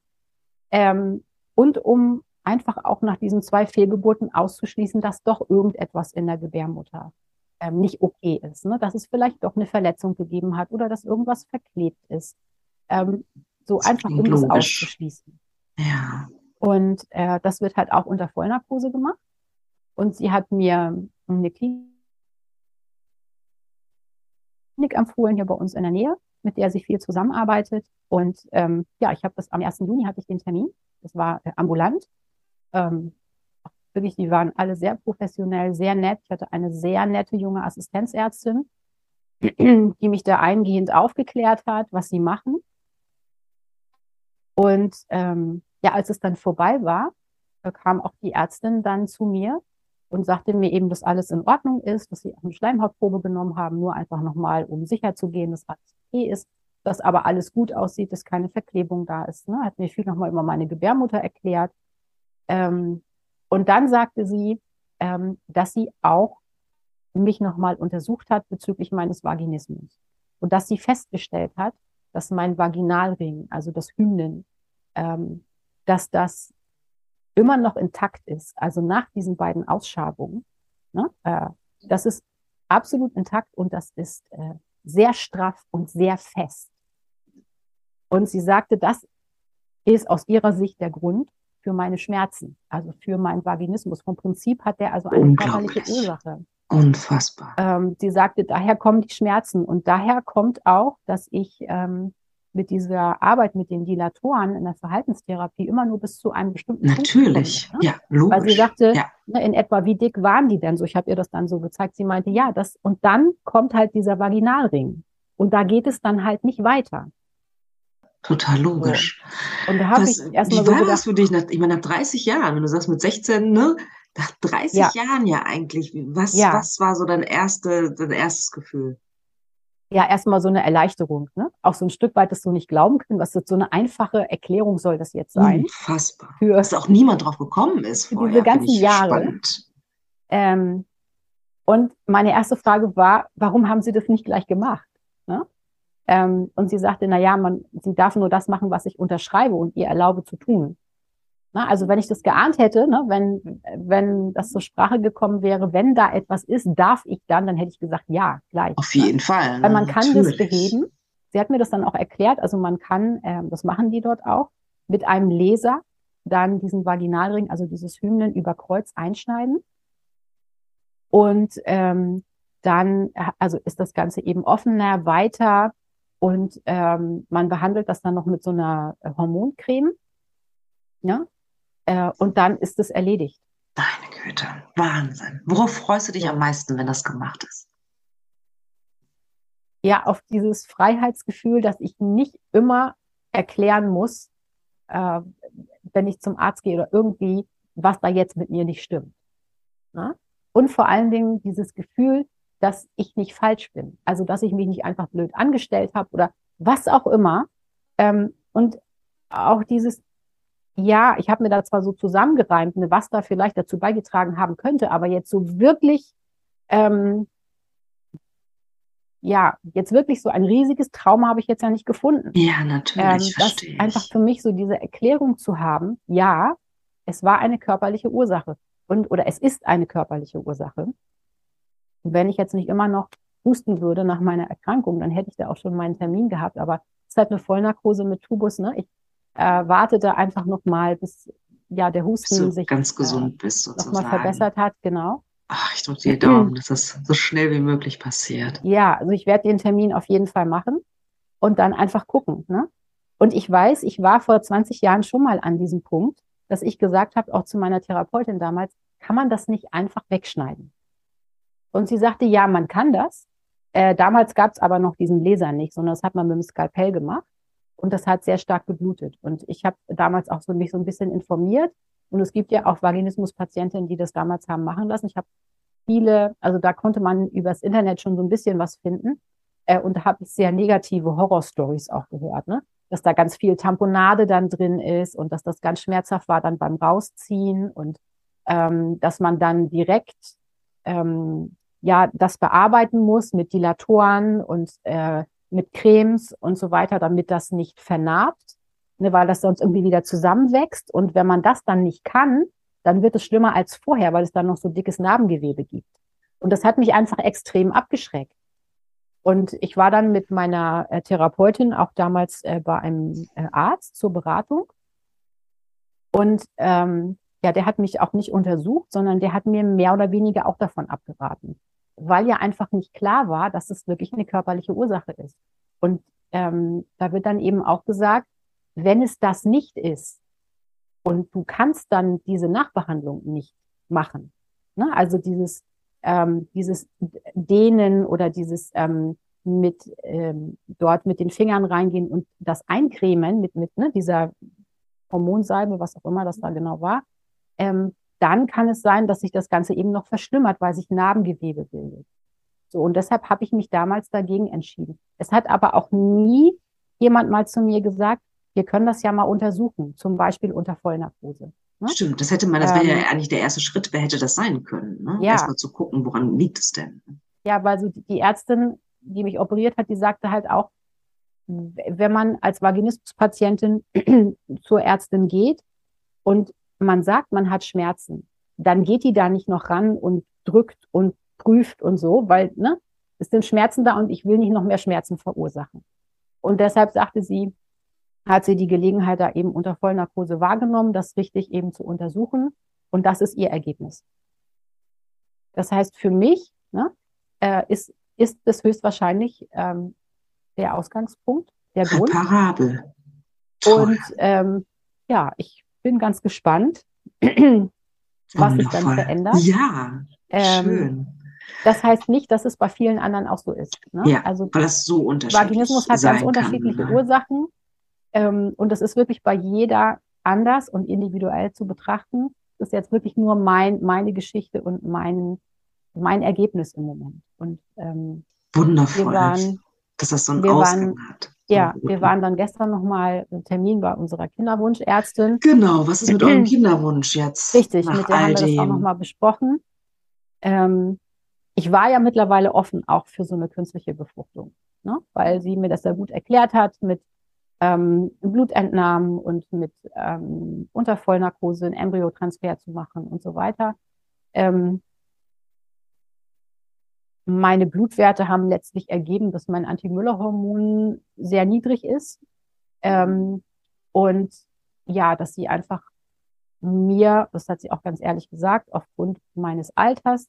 Ähm, und um einfach auch nach diesen zwei Fehlgeburten auszuschließen, dass doch irgendetwas in der Gebärmutter ähm, nicht okay ist, ne? dass es vielleicht doch eine Verletzung gegeben hat oder dass irgendwas verklebt ist. Ähm, so das einfach, um logisch. das auszuschließen. Ja. Und äh, das wird halt auch unter Vollnarkose gemacht. Und sie hat mir eine Klinik empfohlen, hier bei uns in der Nähe, mit der sie viel zusammenarbeitet. Und ähm, ja, ich habe das am 1. Juni hatte ich den Termin. Das war äh, ambulant. Ähm, wirklich, die waren alle sehr professionell, sehr nett. Ich hatte eine sehr nette junge Assistenzärztin, die mich da eingehend aufgeklärt hat, was sie machen. Und ähm, ja, als es dann vorbei war, kam auch die Ärztin dann zu mir und sagte mir eben, dass alles in Ordnung ist, dass sie eine Schleimhautprobe genommen haben, nur einfach nochmal, um sicher zu gehen, dass alles okay ist, dass aber alles gut aussieht, dass keine Verklebung da ist. Ne? Hat mir viel nochmal über meine Gebärmutter erklärt. Ähm, und dann sagte sie, ähm, dass sie auch mich nochmal untersucht hat bezüglich meines Vaginismus und dass sie festgestellt hat, dass mein Vaginalring, also das Hymnen, ähm, dass das immer noch intakt ist, also nach diesen beiden Ausschabungen, ne, äh, das ist absolut intakt und das ist äh, sehr straff und sehr fest. Und sie sagte, das ist aus ihrer Sicht der Grund für meine Schmerzen, also für meinen Vaginismus. Vom Prinzip hat der also eine körperliche Ursache. Unfassbar. Ähm, sie sagte, daher kommen die Schmerzen und daher kommt auch, dass ich ähm, mit dieser Arbeit mit den Dilatoren in der Verhaltenstherapie immer nur bis zu einem bestimmten Natürlich, Punkt komme, ne? ja, logisch. Weil sie sagte, ja. ne, in etwa, wie dick waren die denn so? Ich habe ihr das dann so gezeigt. Sie meinte, ja, das, und dann kommt halt dieser Vaginalring. Und da geht es dann halt nicht weiter. Total logisch. So. Und da habe ich erstmal so war gedacht, das für dich? Nach, ich meine, nach 30 Jahren, wenn du sagst mit 16, ne? Nach 30 ja. Jahren ja eigentlich. Was, ja. was war so dein, erste, dein erstes Gefühl? ja erstmal so eine Erleichterung, ne? Auch so ein Stück weit das so nicht glauben können, was so eine einfache Erklärung soll das jetzt sein. Unfassbar. Für, Dass auch niemand drauf gekommen ist für vorher, diese ganzen Jahre. Ähm, und meine erste Frage war, warum haben Sie das nicht gleich gemacht? Ne? Ähm, und sie sagte, na ja, man, sie darf nur das machen, was ich unterschreibe und ihr erlaube zu tun. Na, also wenn ich das geahnt hätte, ne, wenn, wenn das zur Sprache gekommen wäre, wenn da etwas ist, darf ich dann, dann hätte ich gesagt, ja, gleich. Auf jeden ne? Fall. Weil man kann natürlich. das beheben. Sie hat mir das dann auch erklärt, also man kann, ähm, das machen die dort auch, mit einem Laser dann diesen Vaginalring, also dieses Hymnen über Kreuz einschneiden. Und ähm, dann, also ist das Ganze eben offener, weiter und ähm, man behandelt das dann noch mit so einer Hormoncreme. Ja, äh, und dann ist es erledigt. Deine Güte, Wahnsinn. Worauf freust du dich am meisten, wenn das gemacht ist? Ja, auf dieses Freiheitsgefühl, dass ich nicht immer erklären muss, äh, wenn ich zum Arzt gehe oder irgendwie, was da jetzt mit mir nicht stimmt. Na? Und vor allen Dingen dieses Gefühl, dass ich nicht falsch bin. Also, dass ich mich nicht einfach blöd angestellt habe oder was auch immer. Ähm, und auch dieses, ja, ich habe mir da zwar so zusammengereimt, ne, was da vielleicht dazu beigetragen haben könnte, aber jetzt so wirklich, ähm, ja, jetzt wirklich so ein riesiges Trauma habe ich jetzt ja nicht gefunden. Ja, natürlich, ähm, verstehe ich. Einfach für mich so diese Erklärung zu haben, ja, es war eine körperliche Ursache und oder es ist eine körperliche Ursache. Und wenn ich jetzt nicht immer noch husten würde nach meiner Erkrankung, dann hätte ich da auch schon meinen Termin gehabt. Aber es ist halt eine Vollnarkose mit Tubus. Ne? Ich äh, wartete einfach noch mal, bis ja der Husten sich ganz gesund äh, bist sozusagen. noch mal verbessert hat, genau. Ach, ich drücke dir die Daumen, dass das so schnell wie möglich passiert. Ja, also ich werde den Termin auf jeden Fall machen und dann einfach gucken. Ne? Und ich weiß, ich war vor 20 Jahren schon mal an diesem Punkt, dass ich gesagt habe, auch zu meiner Therapeutin damals, kann man das nicht einfach wegschneiden? Und sie sagte, ja, man kann das. Äh, damals gab es aber noch diesen Laser nicht, sondern das hat man mit dem Skalpell gemacht. Und das hat sehr stark geblutet. Und ich habe damals auch so mich so ein bisschen informiert. Und es gibt ja auch Vaginismus-Patientinnen, die das damals haben machen lassen. Ich habe viele, also da konnte man übers Internet schon so ein bisschen was finden. Äh, und da habe ich sehr negative Horrorstories auch gehört, ne? Dass da ganz viel Tamponade dann drin ist und dass das ganz schmerzhaft war dann beim Rausziehen und ähm, dass man dann direkt ähm, ja das bearbeiten muss mit Dilatoren und äh, mit Cremes und so weiter, damit das nicht vernarbt, ne, weil das sonst irgendwie wieder zusammenwächst. Und wenn man das dann nicht kann, dann wird es schlimmer als vorher, weil es dann noch so dickes Narbengewebe gibt. Und das hat mich einfach extrem abgeschreckt. Und ich war dann mit meiner äh, Therapeutin auch damals äh, bei einem äh, Arzt zur Beratung. Und ähm, ja, der hat mich auch nicht untersucht, sondern der hat mir mehr oder weniger auch davon abgeraten. Weil ja einfach nicht klar war, dass es wirklich eine körperliche Ursache ist. Und ähm, da wird dann eben auch gesagt, wenn es das nicht ist und du kannst dann diese Nachbehandlung nicht machen, ne? also dieses, ähm, dieses Dehnen oder dieses ähm, mit ähm, dort mit den Fingern reingehen und das eincremen mit, mit ne, dieser Hormonsalbe, was auch immer das da genau war, ähm, dann kann es sein, dass sich das Ganze eben noch verschlimmert, weil sich Narbengewebe bildet. So, und deshalb habe ich mich damals dagegen entschieden. Es hat aber auch nie jemand mal zu mir gesagt, wir können das ja mal untersuchen, zum Beispiel unter Vollnarkose. Ne? Stimmt, das hätte man, das wäre ähm, ja eigentlich der erste Schritt, wer hätte das sein können, ne? Ja. Erstmal zu gucken, woran liegt es denn? Ja, weil so die Ärztin, die mich operiert hat, die sagte halt auch, wenn man als Vaginismuspatientin zur Ärztin geht und man sagt, man hat Schmerzen, dann geht die da nicht noch ran und drückt und prüft und so, weil ne, es sind Schmerzen da und ich will nicht noch mehr Schmerzen verursachen. Und deshalb sagte sie, hat sie die Gelegenheit da eben unter Vollnarkose wahrgenommen, das richtig eben zu untersuchen. Und das ist ihr Ergebnis. Das heißt, für mich ne, äh, ist, ist es höchstwahrscheinlich ähm, der Ausgangspunkt, der Grund. Reparabel. Und ähm, ja, ich bin ganz gespannt, was sich dann verändert. Ja, ähm, schön. Das heißt nicht, dass es bei vielen anderen auch so ist. Ne? Ja, also weil das so unterschiedlich Vaginismus hat ganz unterschiedliche kann, ne? Ursachen. Ähm, und das ist wirklich bei jeder anders und individuell zu betrachten. Das ist jetzt wirklich nur mein, meine Geschichte und mein, mein Ergebnis im Moment. Und ähm, wundervoll, wir waren, dass das so einen Ausgang waren, hat. Ja, wir waren dann gestern nochmal einen Termin bei unserer Kinderwunschärztin. Genau, was ist mit eurem Kinderwunsch jetzt? Richtig, mit der haben wir das auch nochmal besprochen. Ähm, ich war ja mittlerweile offen auch für so eine künstliche Befruchtung, ne? weil sie mir das sehr gut erklärt hat mit ähm, Blutentnahmen und mit ähm, unter Vollnarkose einen Embryotransfer zu machen und so weiter. Ähm, meine Blutwerte haben letztlich ergeben, dass mein Anti-Müller-Hormon sehr niedrig ist. Ähm, und ja, dass sie einfach mir, das hat sie auch ganz ehrlich gesagt, aufgrund meines Alters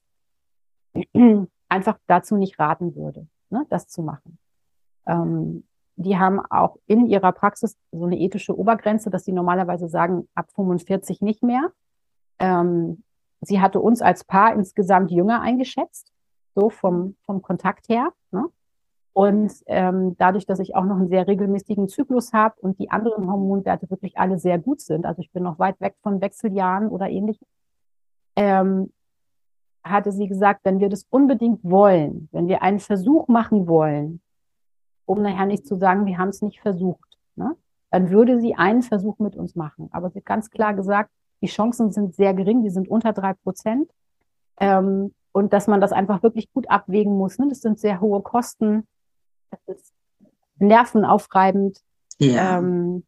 einfach dazu nicht raten würde, ne, das zu machen. Ähm, die haben auch in ihrer Praxis so eine ethische Obergrenze, dass sie normalerweise sagen, ab 45 nicht mehr. Ähm, sie hatte uns als Paar insgesamt jünger eingeschätzt, so vom, vom Kontakt her. Ne? Und ähm, dadurch, dass ich auch noch einen sehr regelmäßigen Zyklus habe und die anderen Hormonwerte wirklich alle sehr gut sind, also ich bin noch weit weg von Wechseljahren oder ähnlichem, ähm, hatte sie gesagt, wenn wir das unbedingt wollen, wenn wir einen Versuch machen wollen, um nachher nicht zu sagen, wir haben es nicht versucht, ne? dann würde sie einen Versuch mit uns machen. Aber sie hat ganz klar gesagt, die Chancen sind sehr gering, die sind unter drei Prozent. Ähm, und dass man das einfach wirklich gut abwägen muss. Ne? Das sind sehr hohe Kosten, das ist nervenaufreibend. Ja. Ähm,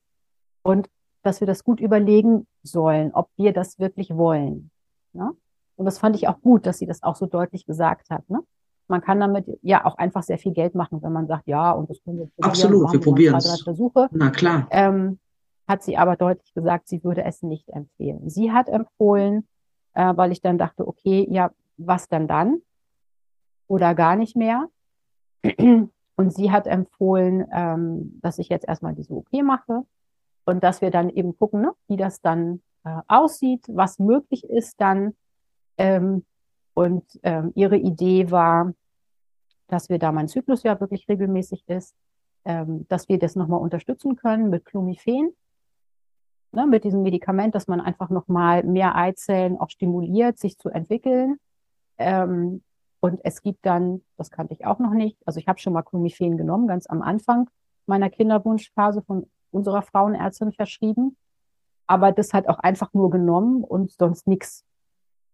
und dass wir das gut überlegen sollen, ob wir das wirklich wollen. Ne? Und das fand ich auch gut, dass sie das auch so deutlich gesagt hat. Ne? Man kann damit ja auch einfach sehr viel Geld machen, wenn man sagt, ja, und das können wir probieren. Absolut, wir probieren es. Versuche. Na klar. Ähm, hat sie aber deutlich gesagt, sie würde es nicht empfehlen. Sie hat empfohlen, äh, weil ich dann dachte, okay, ja, was denn dann? Oder gar nicht mehr. Und sie hat empfohlen, ähm, dass ich jetzt erstmal diese OP mache und dass wir dann eben gucken, ne, wie das dann äh, aussieht, was möglich ist dann. Ähm, und ähm, ihre Idee war, dass wir da mein Zyklus ja wirklich regelmäßig ist, ähm, dass wir das nochmal unterstützen können mit Clomiphen, ne, mit diesem Medikament, dass man einfach nochmal mehr Eizellen auch stimuliert, sich zu entwickeln. Ähm, und es gibt dann, das kannte ich auch noch nicht, also ich habe schon mal Clomiphen genommen, ganz am Anfang meiner Kinderwunschphase von unserer Frauenärztin verschrieben. Aber das hat auch einfach nur genommen und sonst nichts.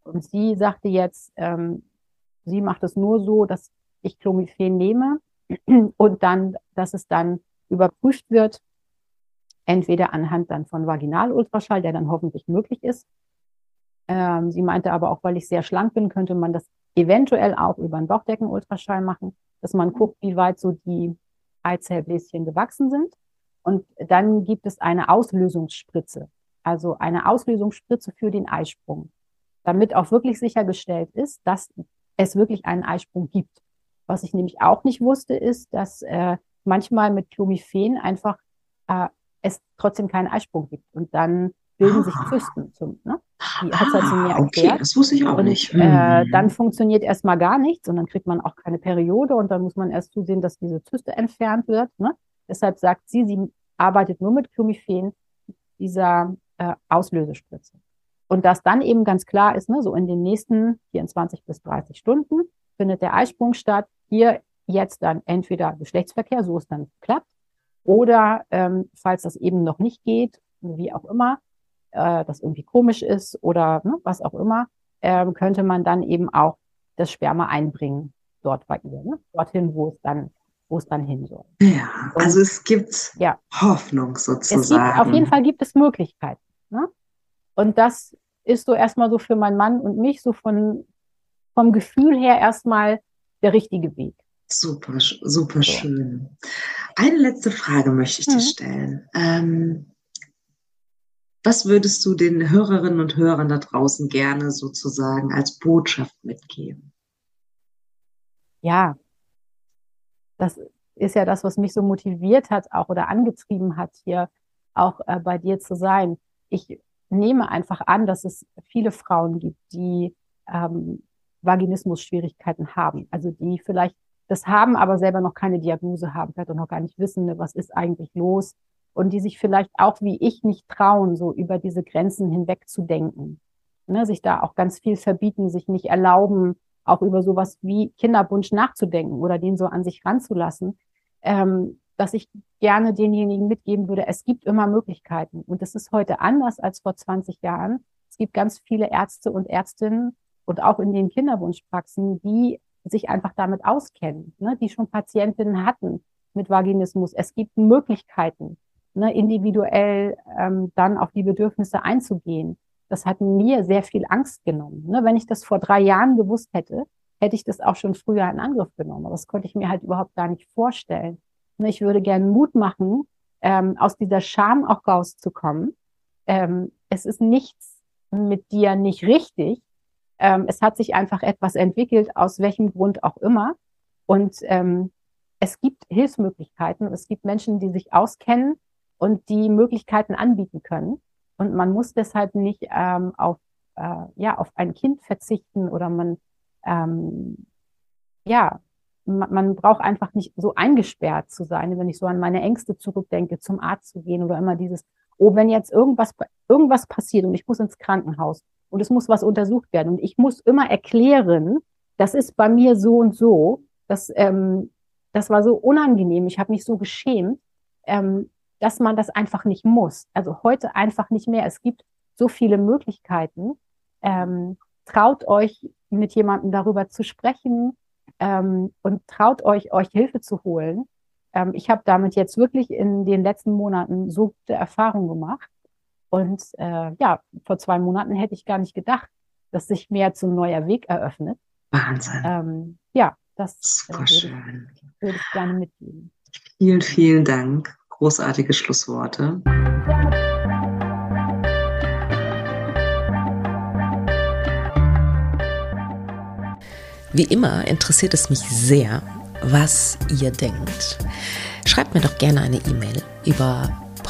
Und sie sagte jetzt, ähm, sie macht es nur so, dass ich Clomiphen nehme und dann, dass es dann überprüft wird, entweder anhand dann von Vaginalultraschall, der dann hoffentlich möglich ist. Ähm, sie meinte aber auch, weil ich sehr schlank bin, könnte man das eventuell auch über einen Bauchdeckenultraschall machen, dass man guckt, wie weit so die Eizellbläschen gewachsen sind. Und dann gibt es eine Auslösungsspritze, also eine Auslösungsspritze für den Eisprung damit auch wirklich sichergestellt ist, dass es wirklich einen Eisprung gibt. Was ich nämlich auch nicht wusste, ist, dass äh, manchmal mit Clomiphen einfach äh, es trotzdem keinen Eisprung gibt. Und dann bilden ah. sich Zysten. Zum, ne? Die hat es halt mir ah, erklärt. Okay, das wusste ich auch und, nicht. Äh, mhm. dann funktioniert erstmal gar nichts und dann kriegt man auch keine Periode und dann muss man erst zusehen, dass diese Zyste entfernt wird. Ne? Deshalb sagt sie, sie arbeitet nur mit Clomiphen, dieser äh, Auslösespritze. Und dass dann eben ganz klar ist, ne, so in den nächsten 24 bis 30 Stunden findet der Eisprung statt. Hier jetzt dann entweder Geschlechtsverkehr, so es dann klappt, oder ähm, falls das eben noch nicht geht, wie auch immer, äh, das irgendwie komisch ist oder ne, was auch immer, äh, könnte man dann eben auch das Sperma einbringen dort bei ihr, ne? dorthin, wo es dann wo es dann hin soll. Ja, Und, also es gibt ja, Hoffnung sozusagen. Gibt, auf jeden Fall gibt es Möglichkeiten. Ne? Und das ist so erstmal so für meinen Mann und mich so von, vom Gefühl her erstmal der richtige Weg. Super, super so. schön. Eine letzte Frage möchte ich mhm. dir stellen. Ähm, was würdest du den Hörerinnen und Hörern da draußen gerne sozusagen als Botschaft mitgeben? Ja, das ist ja das, was mich so motiviert hat, auch oder angetrieben hat, hier auch äh, bei dir zu sein. Ich nehme einfach an, dass es viele Frauen gibt, die ähm, Vaginismus-Schwierigkeiten haben. Also die vielleicht das haben, aber selber noch keine Diagnose haben, vielleicht auch noch gar nicht wissen, ne, was ist eigentlich los und die sich vielleicht auch wie ich nicht trauen, so über diese Grenzen hinweg zu denken. Ne, sich da auch ganz viel verbieten, sich nicht erlauben, auch über sowas wie Kinderwunsch nachzudenken oder den so an sich ranzulassen, ähm, dass ich gerne denjenigen mitgeben würde, es gibt immer Möglichkeiten. Und es ist heute anders als vor 20 Jahren. Es gibt ganz viele Ärzte und Ärztinnen und auch in den Kinderwunschpraxen, die sich einfach damit auskennen, ne, die schon Patientinnen hatten mit Vaginismus. Es gibt Möglichkeiten ne, individuell ähm, dann auf die Bedürfnisse einzugehen. Das hat mir sehr viel Angst genommen. Ne? Wenn ich das vor drei Jahren gewusst hätte, hätte ich das auch schon früher in Angriff genommen. Aber das konnte ich mir halt überhaupt gar nicht vorstellen. Ne, ich würde gerne Mut machen, ähm, aus dieser Scham auch rauszukommen. Ähm, es ist nichts mit dir nicht richtig. Ähm, es hat sich einfach etwas entwickelt, aus welchem Grund auch immer. Und ähm, es gibt Hilfsmöglichkeiten. Es gibt Menschen, die sich auskennen und die Möglichkeiten anbieten können. Und man muss deshalb nicht ähm, auf, äh, ja, auf ein Kind verzichten oder man, ähm, ja, man, man braucht einfach nicht so eingesperrt zu sein, wenn ich so an meine Ängste zurückdenke, zum Arzt zu gehen oder immer dieses, oh, wenn jetzt irgendwas, irgendwas passiert und ich muss ins Krankenhaus und es muss was untersucht werden und ich muss immer erklären, das ist bei mir so und so, das, ähm, das war so unangenehm, ich habe mich so geschämt. Ähm, dass man das einfach nicht muss. Also heute einfach nicht mehr. Es gibt so viele Möglichkeiten. Ähm, traut euch, mit jemandem darüber zu sprechen ähm, und traut euch, euch Hilfe zu holen. Ähm, ich habe damit jetzt wirklich in den letzten Monaten so gute Erfahrungen gemacht. Und äh, ja, vor zwei Monaten hätte ich gar nicht gedacht, dass sich mir jetzt ein neuer Weg eröffnet. Wahnsinn. Ähm, ja, das äh, würde, ich, würde ich gerne mitgeben. Vielen, vielen Dank großartige Schlussworte. Wie immer interessiert es mich sehr, was ihr denkt. Schreibt mir doch gerne eine E-Mail über